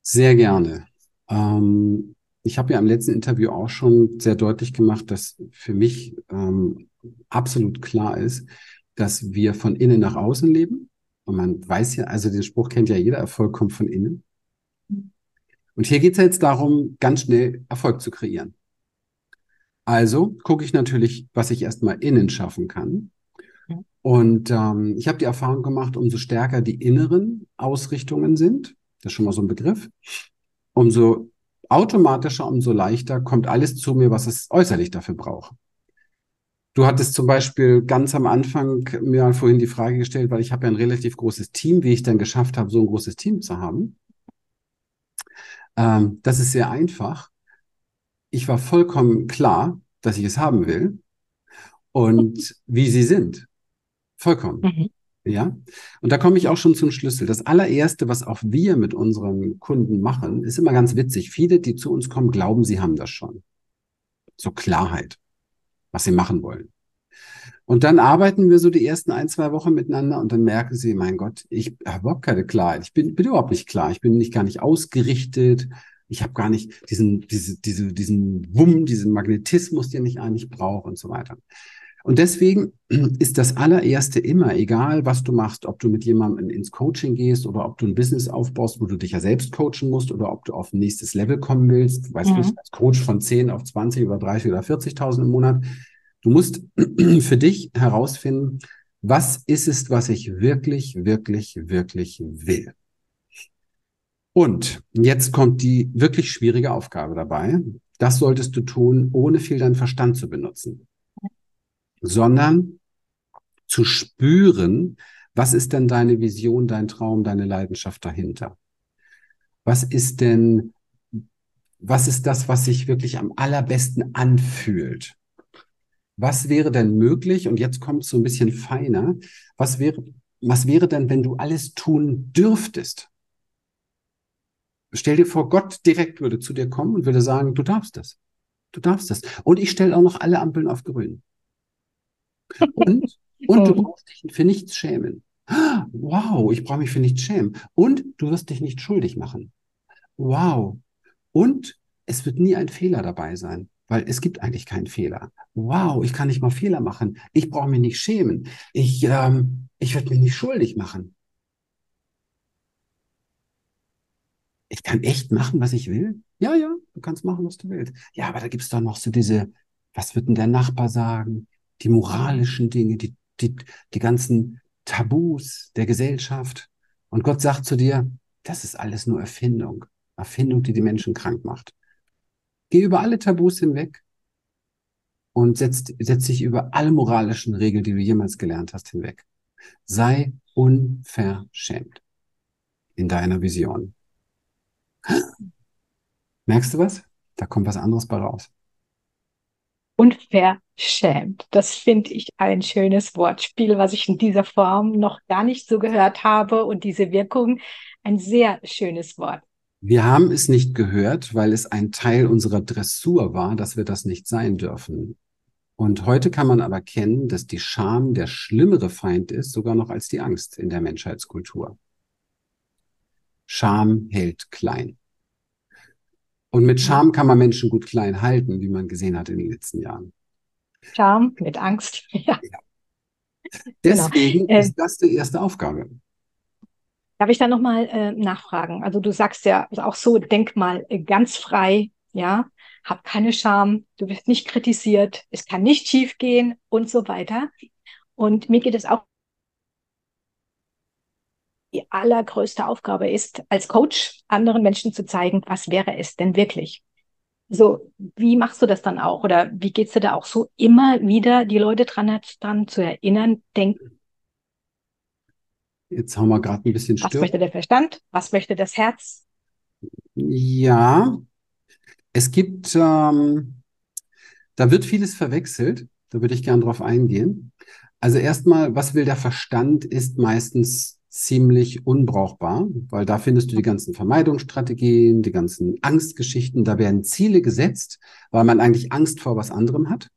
S2: sehr gerne. Ähm, ich habe ja im letzten Interview auch schon sehr deutlich gemacht, dass für mich ähm, absolut klar ist, dass wir von innen nach außen leben. Und man weiß ja, also den Spruch kennt ja jeder, Erfolg kommt von innen. Und hier geht es jetzt darum, ganz schnell Erfolg zu kreieren. Also gucke ich natürlich, was ich erstmal innen schaffen kann. Und ähm, ich habe die Erfahrung gemacht, umso stärker die inneren Ausrichtungen sind, das ist schon mal so ein Begriff, umso automatischer, umso leichter kommt alles zu mir, was es äußerlich dafür braucht. Du hattest zum Beispiel ganz am Anfang mir vorhin die Frage gestellt, weil ich habe ja ein relativ großes Team, wie ich dann geschafft habe, so ein großes Team zu haben. Ähm, das ist sehr einfach. Ich war vollkommen klar, dass ich es haben will und wie sie sind. Vollkommen. Mhm. Ja. Und da komme ich auch schon zum Schlüssel. Das allererste, was auch wir mit unseren Kunden machen, ist immer ganz witzig. Viele, die zu uns kommen, glauben, sie haben das schon. So Klarheit, was sie machen wollen. Und dann arbeiten wir so die ersten ein, zwei Wochen miteinander und dann merken sie, mein Gott, ich habe überhaupt keine Klarheit. Ich bin, bin überhaupt nicht klar. Ich bin nicht gar nicht ausgerichtet. Ich habe gar nicht diesen, diese, diese, diesen Wumm, diesen Magnetismus, den ich eigentlich brauche und so weiter. Und deswegen <clears throat> ist das allererste immer, egal was du machst, ob du mit jemandem ins Coaching gehst oder ob du ein Business aufbaust, wo du dich ja selbst coachen musst oder ob du auf ein nächstes Level kommen willst, weißt mhm. du, als Coach von 10 auf 20 oder 30 oder 40.000 im Monat. Du musst <clears throat> für dich herausfinden, was ist es, was ich wirklich, wirklich, wirklich will. Und jetzt kommt die wirklich schwierige Aufgabe dabei. Das solltest du tun, ohne viel deinen Verstand zu benutzen sondern zu spüren, was ist denn deine Vision, dein Traum, deine Leidenschaft dahinter? Was ist denn, was ist das, was sich wirklich am allerbesten anfühlt? Was wäre denn möglich? Und jetzt kommt es so ein bisschen feiner. Was wäre, was wäre denn, wenn du alles tun dürftest? Stell dir vor, Gott direkt würde zu dir kommen und würde sagen, du darfst das. Du darfst das. Und ich stelle auch noch alle Ampeln auf grün. Und, <laughs> und du brauchst dich für nichts schämen. Wow, ich brauche mich für nichts schämen. Und du wirst dich nicht schuldig machen. Wow. Und es wird nie ein Fehler dabei sein, weil es gibt eigentlich keinen Fehler. Wow, ich kann nicht mal Fehler machen. Ich brauche mich nicht schämen. Ich, ähm, ich werde mich nicht schuldig machen. Ich kann echt machen, was ich will. Ja, ja, du kannst machen, was du willst. Ja, aber da gibt es doch noch so diese, was wird denn der Nachbar sagen? Die moralischen Dinge, die, die, die ganzen Tabus der Gesellschaft. Und Gott sagt zu dir, das ist alles nur Erfindung. Erfindung, die die Menschen krank macht. Geh über alle Tabus hinweg und setz, setz dich über alle moralischen Regeln, die du jemals gelernt hast, hinweg. Sei unverschämt in deiner Vision. Merkst du was? Da kommt was anderes bei raus
S1: unverschämt. Das finde ich ein schönes Wortspiel, was ich in dieser Form noch gar nicht so gehört habe und diese Wirkung ein sehr schönes Wort.
S2: Wir haben es nicht gehört, weil es ein Teil unserer Dressur war, dass wir das nicht sein dürfen. Und heute kann man aber kennen, dass die Scham der schlimmere Feind ist, sogar noch als die Angst in der Menschheitskultur. Scham hält klein. Und mit Scham kann man Menschen gut klein halten, wie man gesehen hat in den letzten Jahren.
S1: Scham mit Angst, <laughs> ja.
S2: ja. Deswegen genau. ist das die erste Aufgabe.
S1: Darf ich da nochmal äh, nachfragen? Also du sagst ja auch so, denk mal äh, ganz frei, ja, hab keine Scham, du wirst nicht kritisiert, es kann nicht schief gehen und so weiter. Und mir geht es auch die allergrößte Aufgabe ist, als Coach anderen Menschen zu zeigen, was wäre es denn wirklich? So, wie machst du das dann auch? Oder wie geht's dir da auch so immer wieder die Leute dran, dran zu erinnern, denken?
S2: Jetzt haben wir gerade ein bisschen
S1: Was möchte der Verstand? Was möchte das Herz?
S2: Ja, es gibt, ähm, da wird vieles verwechselt. Da würde ich gern drauf eingehen. Also erstmal, was will der Verstand, ist meistens ziemlich unbrauchbar, weil da findest du die ganzen Vermeidungsstrategien, die ganzen Angstgeschichten, da werden Ziele gesetzt, weil man eigentlich Angst vor was anderem hat.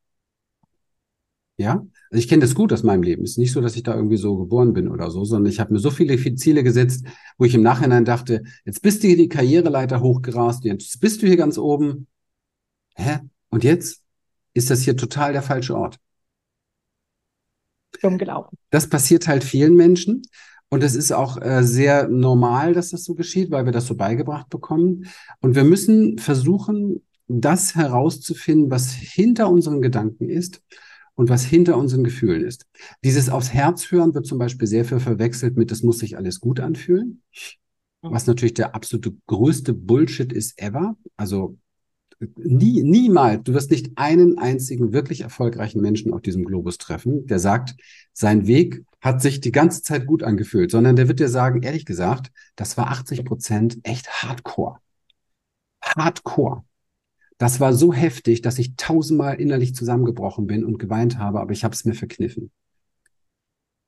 S2: Ja, also ich kenne das gut aus meinem Leben. Es ist nicht so, dass ich da irgendwie so geboren bin oder so, sondern ich habe mir so viele Ziele gesetzt, wo ich im Nachhinein dachte, jetzt bist du hier die Karriereleiter hochgerast, jetzt bist du hier ganz oben. Hä? Und jetzt ist das hier total der falsche Ort.
S1: Dumm gelaufen.
S2: Das passiert halt vielen Menschen. Und es ist auch äh, sehr normal, dass das so geschieht, weil wir das so beigebracht bekommen. Und wir müssen versuchen, das herauszufinden, was hinter unseren Gedanken ist und was hinter unseren Gefühlen ist. Dieses aufs Herz hören wird zum Beispiel sehr viel verwechselt mit, das muss sich alles gut anfühlen. Was natürlich der absolute größte Bullshit ist ever. Also nie, niemals, du wirst nicht einen einzigen wirklich erfolgreichen Menschen auf diesem Globus treffen, der sagt, sein Weg hat sich die ganze Zeit gut angefühlt, sondern der wird dir sagen, ehrlich gesagt, das war 80 Prozent echt Hardcore. Hardcore. Das war so heftig, dass ich tausendmal innerlich zusammengebrochen bin und geweint habe, aber ich habe es mir verkniffen.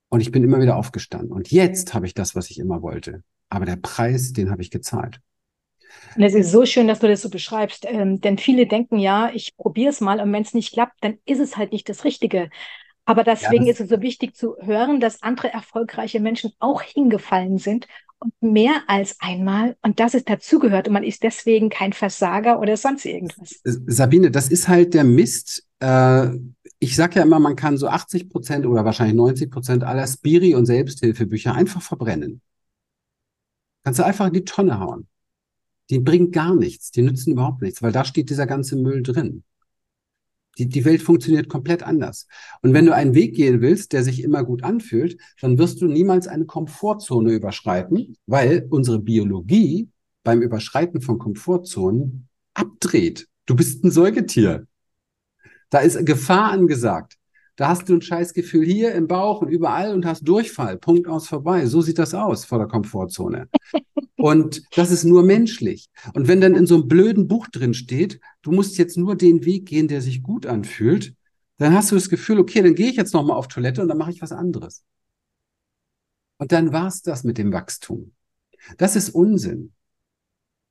S2: Und ich bin immer wieder aufgestanden. Und jetzt habe ich das, was ich immer wollte. Aber der Preis, den habe ich gezahlt.
S1: Und es ist so schön, dass du das so beschreibst, ähm, denn viele denken ja, ich probiere es mal und wenn es nicht klappt, dann ist es halt nicht das Richtige. Aber deswegen ja, ist es so wichtig zu hören, dass andere erfolgreiche Menschen auch hingefallen sind und mehr als einmal und dass es dazugehört und man ist deswegen kein Versager oder sonst irgendwas.
S2: Sabine, das ist halt der Mist. Äh, ich sage ja immer, man kann so 80 Prozent oder wahrscheinlich 90 Prozent aller Spiri- und Selbsthilfebücher einfach verbrennen. Kannst du einfach in die Tonne hauen. Die bringen gar nichts, die nützen überhaupt nichts, weil da steht dieser ganze Müll drin. Die, die Welt funktioniert komplett anders. Und wenn du einen Weg gehen willst, der sich immer gut anfühlt, dann wirst du niemals eine Komfortzone überschreiten, weil unsere Biologie beim Überschreiten von Komfortzonen abdreht. Du bist ein Säugetier. Da ist Gefahr angesagt. Da hast du ein Scheißgefühl hier im Bauch und überall und hast Durchfall. Punkt aus vorbei. So sieht das aus vor der Komfortzone. <laughs> Und das ist nur menschlich. Und wenn dann in so einem blöden Buch drin steht, du musst jetzt nur den Weg gehen, der sich gut anfühlt, dann hast du das Gefühl, okay, dann gehe ich jetzt nochmal auf Toilette und dann mache ich was anderes. Und dann war es das mit dem Wachstum. Das ist Unsinn.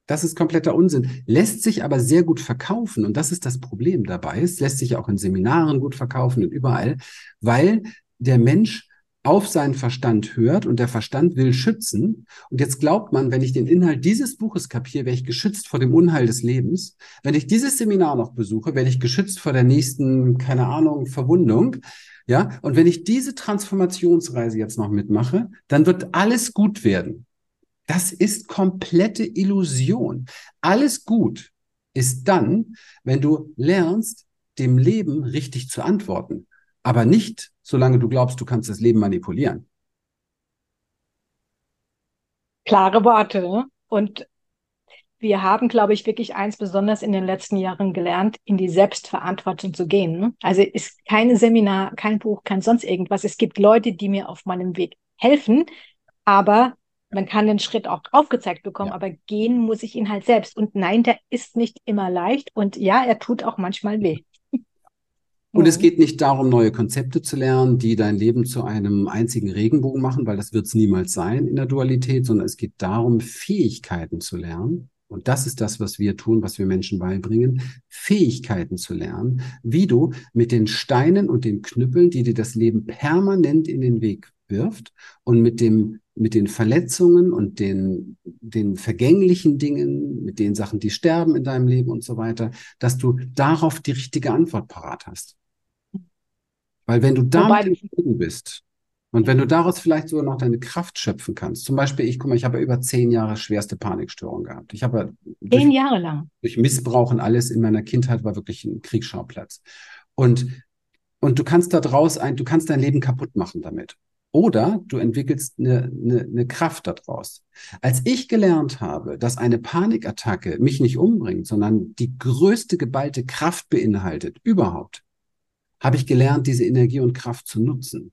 S2: Das ist kompletter Unsinn. Lässt sich aber sehr gut verkaufen. Und das ist das Problem dabei. Es lässt sich auch in Seminaren gut verkaufen und überall, weil der Mensch auf seinen Verstand hört und der Verstand will schützen. Und jetzt glaubt man, wenn ich den Inhalt dieses Buches kapiere, wäre ich geschützt vor dem Unheil des Lebens. Wenn ich dieses Seminar noch besuche, werde ich geschützt vor der nächsten, keine Ahnung, Verwundung. Ja, und wenn ich diese Transformationsreise jetzt noch mitmache, dann wird alles gut werden. Das ist komplette Illusion. Alles gut ist dann, wenn du lernst, dem Leben richtig zu antworten. Aber nicht, solange du glaubst, du kannst das Leben manipulieren.
S1: Klare Worte. Ne? Und wir haben, glaube ich, wirklich eins besonders in den letzten Jahren gelernt, in die Selbstverantwortung zu gehen. Ne? Also ist kein Seminar, kein Buch, kein sonst irgendwas. Es gibt Leute, die mir auf meinem Weg helfen, aber man kann den Schritt auch aufgezeigt bekommen, ja. aber gehen muss ich ihn halt selbst. Und nein, der ist nicht immer leicht und ja, er tut auch manchmal weh. <laughs>
S2: Und es geht nicht darum, neue Konzepte zu lernen, die dein Leben zu einem einzigen Regenbogen machen, weil das wird es niemals sein in der Dualität, sondern es geht darum, Fähigkeiten zu lernen. Und das ist das, was wir tun, was wir Menschen beibringen, Fähigkeiten zu lernen, wie du mit den Steinen und den Knüppeln, die dir das Leben permanent in den Weg wirft und mit dem mit den Verletzungen und den, den vergänglichen Dingen, mit den Sachen, die sterben in deinem Leben und so weiter, dass du darauf die richtige Antwort parat hast. Weil wenn du damit im bist, Und wenn du daraus vielleicht sogar noch deine Kraft schöpfen kannst, zum Beispiel, ich guck mal, ich habe über zehn Jahre schwerste Panikstörung gehabt. Ich habe
S1: zehn durch, Jahre lang
S2: durch Missbrauch und alles in meiner Kindheit war wirklich ein Kriegsschauplatz. Und und du kannst da draus ein, du kannst dein Leben kaputt machen damit. Oder du entwickelst eine, eine, eine Kraft daraus. Als ich gelernt habe, dass eine Panikattacke mich nicht umbringt, sondern die größte geballte Kraft beinhaltet überhaupt, habe ich gelernt, diese Energie und Kraft zu nutzen.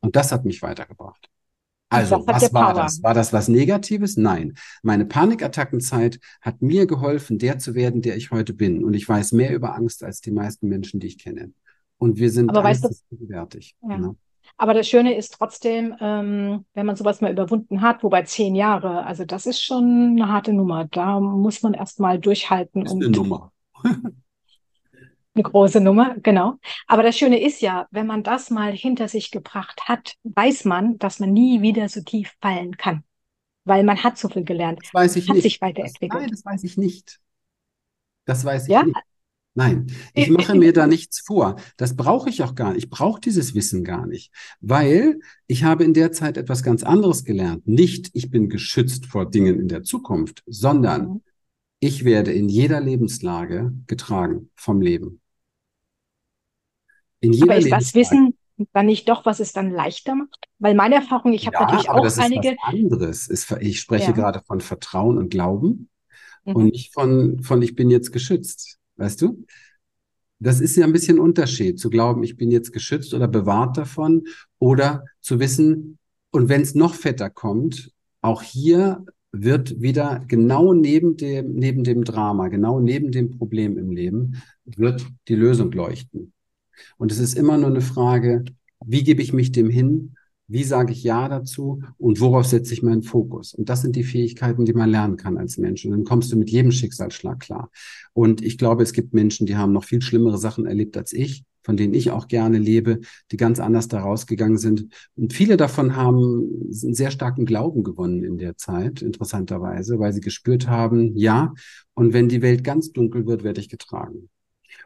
S2: Und das hat mich weitergebracht. Also, was war Power. das? War das was Negatives? Nein. Meine Panikattackenzeit hat mir geholfen, der zu werden, der ich heute bin. Und ich weiß mehr über Angst als die meisten Menschen, die ich kenne. Und wir sind
S1: Aber weißt du, gegenwärtig. Ja. Genau. Aber das Schöne ist trotzdem, ähm, wenn man sowas mal überwunden hat, wobei zehn Jahre, also das ist schon eine harte Nummer. Da muss man erst mal durchhalten.
S2: Das ist eine Nummer. <laughs>
S1: eine große Nummer, genau. Aber das Schöne ist ja, wenn man das mal hinter sich gebracht hat, weiß man, dass man nie wieder so tief fallen kann. Weil man hat so viel gelernt.
S2: Das weiß ich
S1: hat
S2: nicht.
S1: sich weiterentwickelt.
S2: Das, nein, das weiß ich nicht. Das weiß ich ja? nicht. Nein, ich mache mir da nichts vor. Das brauche ich auch gar nicht. Ich brauche dieses Wissen gar nicht, weil ich habe in der Zeit etwas ganz anderes gelernt. Nicht, ich bin geschützt vor Dingen in der Zukunft, sondern mhm. ich werde in jeder Lebenslage getragen vom Leben.
S1: In jeder aber ist das Wissen dann nicht doch, was es dann leichter macht? Weil meine Erfahrung, ich habe ja, natürlich aber auch das einige.
S2: Ist was anderes. Ich spreche ja. gerade von Vertrauen und Glauben mhm. und nicht von, von ich bin jetzt geschützt. Weißt du? Das ist ja ein bisschen Unterschied, zu glauben, ich bin jetzt geschützt oder bewahrt davon oder zu wissen, und wenn es noch fetter kommt, auch hier wird wieder genau neben dem, neben dem Drama, genau neben dem Problem im Leben, wird die Lösung leuchten. Und es ist immer nur eine Frage, wie gebe ich mich dem hin? Wie sage ich Ja dazu und worauf setze ich meinen Fokus? Und das sind die Fähigkeiten, die man lernen kann als Mensch. Und dann kommst du mit jedem Schicksalsschlag klar. Und ich glaube, es gibt Menschen, die haben noch viel schlimmere Sachen erlebt als ich, von denen ich auch gerne lebe, die ganz anders da rausgegangen sind. Und viele davon haben einen sehr starken Glauben gewonnen in der Zeit, interessanterweise, weil sie gespürt haben, ja, und wenn die Welt ganz dunkel wird, werde ich getragen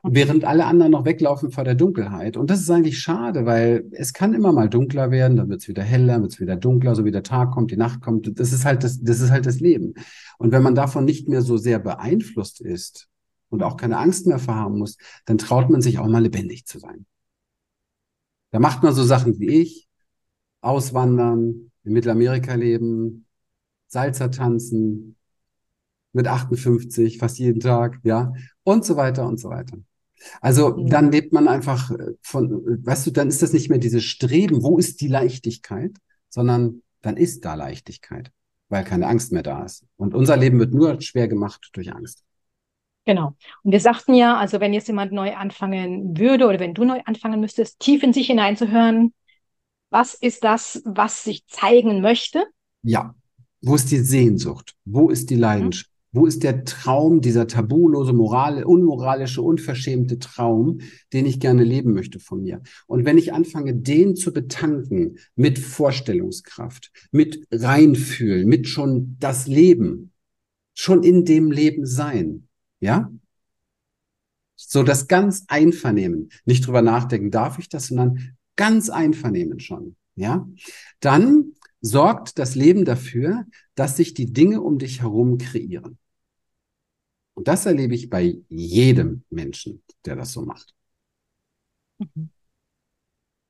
S2: während alle anderen noch weglaufen vor der Dunkelheit. Und das ist eigentlich schade, weil es kann immer mal dunkler werden, dann wird es wieder heller, wird es wieder dunkler, so wie der Tag kommt, die Nacht kommt. Das ist halt das, das ist halt das Leben. Und wenn man davon nicht mehr so sehr beeinflusst ist und auch keine Angst mehr verhaben muss, dann traut man sich auch mal lebendig zu sein. Da macht man so Sachen wie ich, auswandern, in Mittelamerika leben, Salzer tanzen, mit 58, fast jeden Tag, ja, und so weiter und so weiter. Also mhm. dann lebt man einfach äh, von, weißt du, dann ist das nicht mehr dieses Streben, wo ist die Leichtigkeit, sondern dann ist da Leichtigkeit, weil keine Angst mehr da ist. Und unser Leben wird nur schwer gemacht durch Angst.
S1: Genau. Und wir sagten ja, also wenn jetzt jemand neu anfangen würde oder wenn du neu anfangen müsstest, tief in sich hineinzuhören, was ist das, was sich zeigen möchte?
S2: Ja. Wo ist die Sehnsucht? Wo ist die mhm. Leidenschaft? Wo ist der Traum, dieser tabulose, moral, unmoralische, unverschämte Traum, den ich gerne leben möchte von mir? Und wenn ich anfange, den zu betanken mit Vorstellungskraft, mit reinfühlen, mit schon das Leben, schon in dem Leben sein, ja? So das ganz Einvernehmen, nicht drüber nachdenken, darf ich das, sondern ganz Einvernehmen schon, ja? Dann sorgt das Leben dafür, dass sich die Dinge um dich herum kreieren. Und das erlebe ich bei jedem Menschen, der das so macht.
S1: Mhm.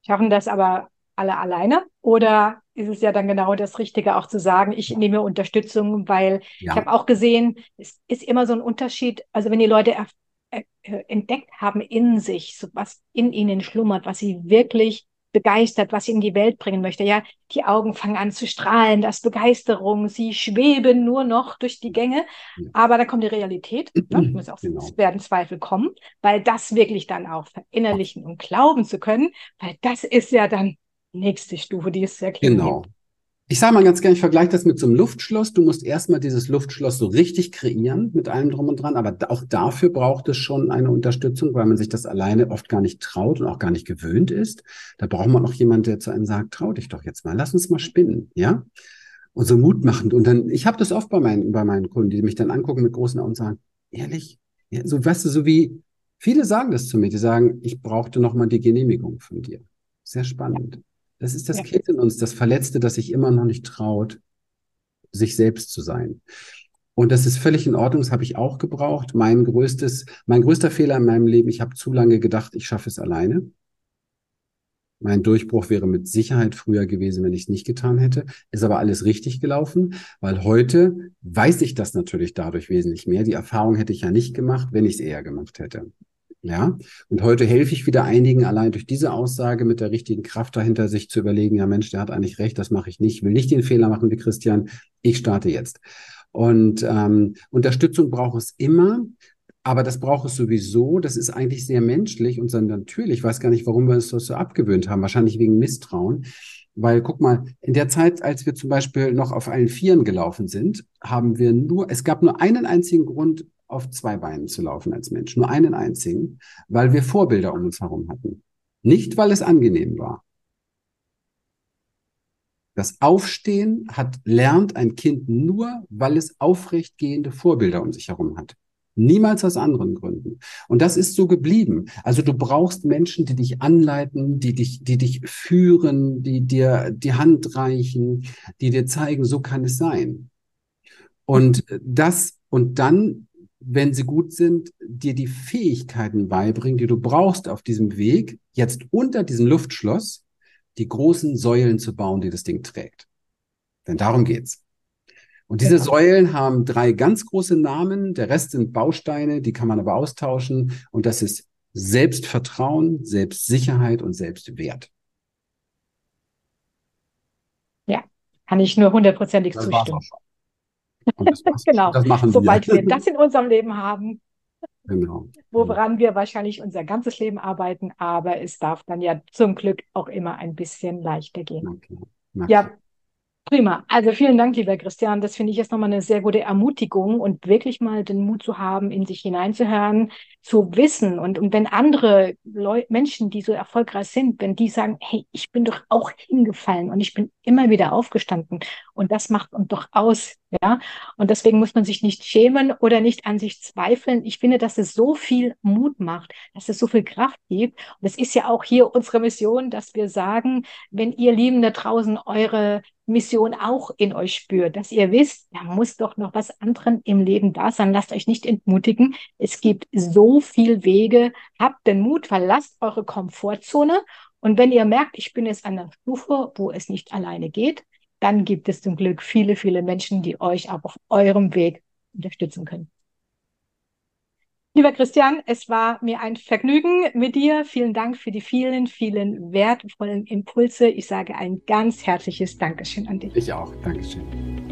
S1: Schaffen das aber alle alleine? Oder ist es ja dann genau das Richtige, auch zu sagen, ich nehme Unterstützung, weil ja. ich habe auch gesehen, es ist immer so ein Unterschied. Also wenn die Leute entdeckt haben in sich, so was in ihnen schlummert, was sie wirklich begeistert, was sie in die Welt bringen möchte. Ja, die Augen fangen an zu strahlen, das Begeisterung, sie schweben nur noch durch die Gänge. Aber dann kommt die Realität. Ne? <clears throat> Muss auch, genau. Es werden Zweifel kommen, weil das wirklich dann auch verinnerlichen und glauben zu können, weil das ist ja dann nächste Stufe, die es zu erklären
S2: Genau. Gibt. Ich sage mal ganz gerne, ich vergleiche das mit so einem Luftschloss. Du musst erstmal dieses Luftschloss so richtig kreieren mit allem drum und dran. Aber auch dafür braucht es schon eine Unterstützung, weil man sich das alleine oft gar nicht traut und auch gar nicht gewöhnt ist. Da braucht man auch jemanden, der zu einem sagt, trau dich doch jetzt mal, lass uns mal spinnen, ja? Und so mutmachend. Und dann, ich habe das oft bei meinen, bei meinen Kunden, die mich dann angucken mit großen Augen und sagen, ehrlich? Ja, so, weißt du, so wie viele sagen das zu mir, die sagen, ich brauchte noch mal die Genehmigung von dir. Sehr spannend. Das ist das ja. Kind in uns, das Verletzte, das sich immer noch nicht traut, sich selbst zu sein. Und das ist völlig in Ordnung, das habe ich auch gebraucht. Mein größtes, mein größter Fehler in meinem Leben, ich habe zu lange gedacht, ich schaffe es alleine. Mein Durchbruch wäre mit Sicherheit früher gewesen, wenn ich es nicht getan hätte. Ist aber alles richtig gelaufen, weil heute weiß ich das natürlich dadurch wesentlich mehr. Die Erfahrung hätte ich ja nicht gemacht, wenn ich es eher gemacht hätte. Ja, und heute helfe ich wieder einigen allein durch diese Aussage mit der richtigen Kraft dahinter, sich zu überlegen, ja Mensch, der hat eigentlich recht, das mache ich nicht, ich will nicht den Fehler machen wie Christian, ich starte jetzt. Und ähm, Unterstützung braucht es immer, aber das braucht es sowieso. Das ist eigentlich sehr menschlich und sehr natürlich. Ich weiß gar nicht, warum wir es so abgewöhnt haben. Wahrscheinlich wegen Misstrauen. Weil, guck mal, in der Zeit, als wir zum Beispiel noch auf allen Vieren gelaufen sind, haben wir nur, es gab nur einen einzigen Grund, auf zwei Beinen zu laufen als Mensch. Nur einen einzigen, weil wir Vorbilder um uns herum hatten. Nicht, weil es angenehm war. Das Aufstehen hat, lernt ein Kind nur, weil es aufrecht gehende Vorbilder um sich herum hat. Niemals aus anderen Gründen. Und das ist so geblieben. Also du brauchst Menschen, die dich anleiten, die dich, die dich führen, die dir die Hand reichen, die dir zeigen, so kann es sein. Und das, und dann, wenn sie gut sind, dir die Fähigkeiten beibringen, die du brauchst auf diesem Weg, jetzt unter diesem Luftschloss, die großen Säulen zu bauen, die das Ding trägt. Denn darum geht's. Und diese genau. Säulen haben drei ganz große Namen. Der Rest sind Bausteine, die kann man aber austauschen. Und das ist Selbstvertrauen, Selbstsicherheit und Selbstwert.
S1: Ja, kann ich nur hundertprozentig zustimmen. Das <laughs> genau. Das machen Sobald wir. wir <laughs> das in unserem Leben haben, genau. woran wir wahrscheinlich unser ganzes Leben arbeiten, aber es darf dann ja zum Glück auch immer ein bisschen leichter gehen. Okay. Ja, Prima. Also vielen Dank, lieber Christian. Das finde ich jetzt nochmal eine sehr gute Ermutigung und wirklich mal den Mut zu haben, in sich hineinzuhören, zu wissen. Und, und wenn andere Leu Menschen, die so erfolgreich sind, wenn die sagen, hey, ich bin doch auch hingefallen und ich bin immer wieder aufgestanden und das macht uns doch aus, ja. Und deswegen muss man sich nicht schämen oder nicht an sich zweifeln. Ich finde, dass es so viel Mut macht, dass es so viel Kraft gibt. Und es ist ja auch hier unsere Mission, dass wir sagen, wenn ihr Lieben da draußen eure Mission auch in euch spürt, dass ihr wisst, da muss doch noch was anderes im Leben da sein. Lasst euch nicht entmutigen. Es gibt so viel Wege. Habt den Mut, verlasst eure Komfortzone. Und wenn ihr merkt, ich bin jetzt an der Stufe, wo es nicht alleine geht, dann gibt es zum Glück viele, viele Menschen, die euch auch auf eurem Weg unterstützen können. Lieber Christian, es war mir ein Vergnügen mit dir. Vielen Dank für die vielen, vielen wertvollen Impulse. Ich sage ein ganz herzliches Dankeschön an dich.
S2: Ich auch. Dankeschön.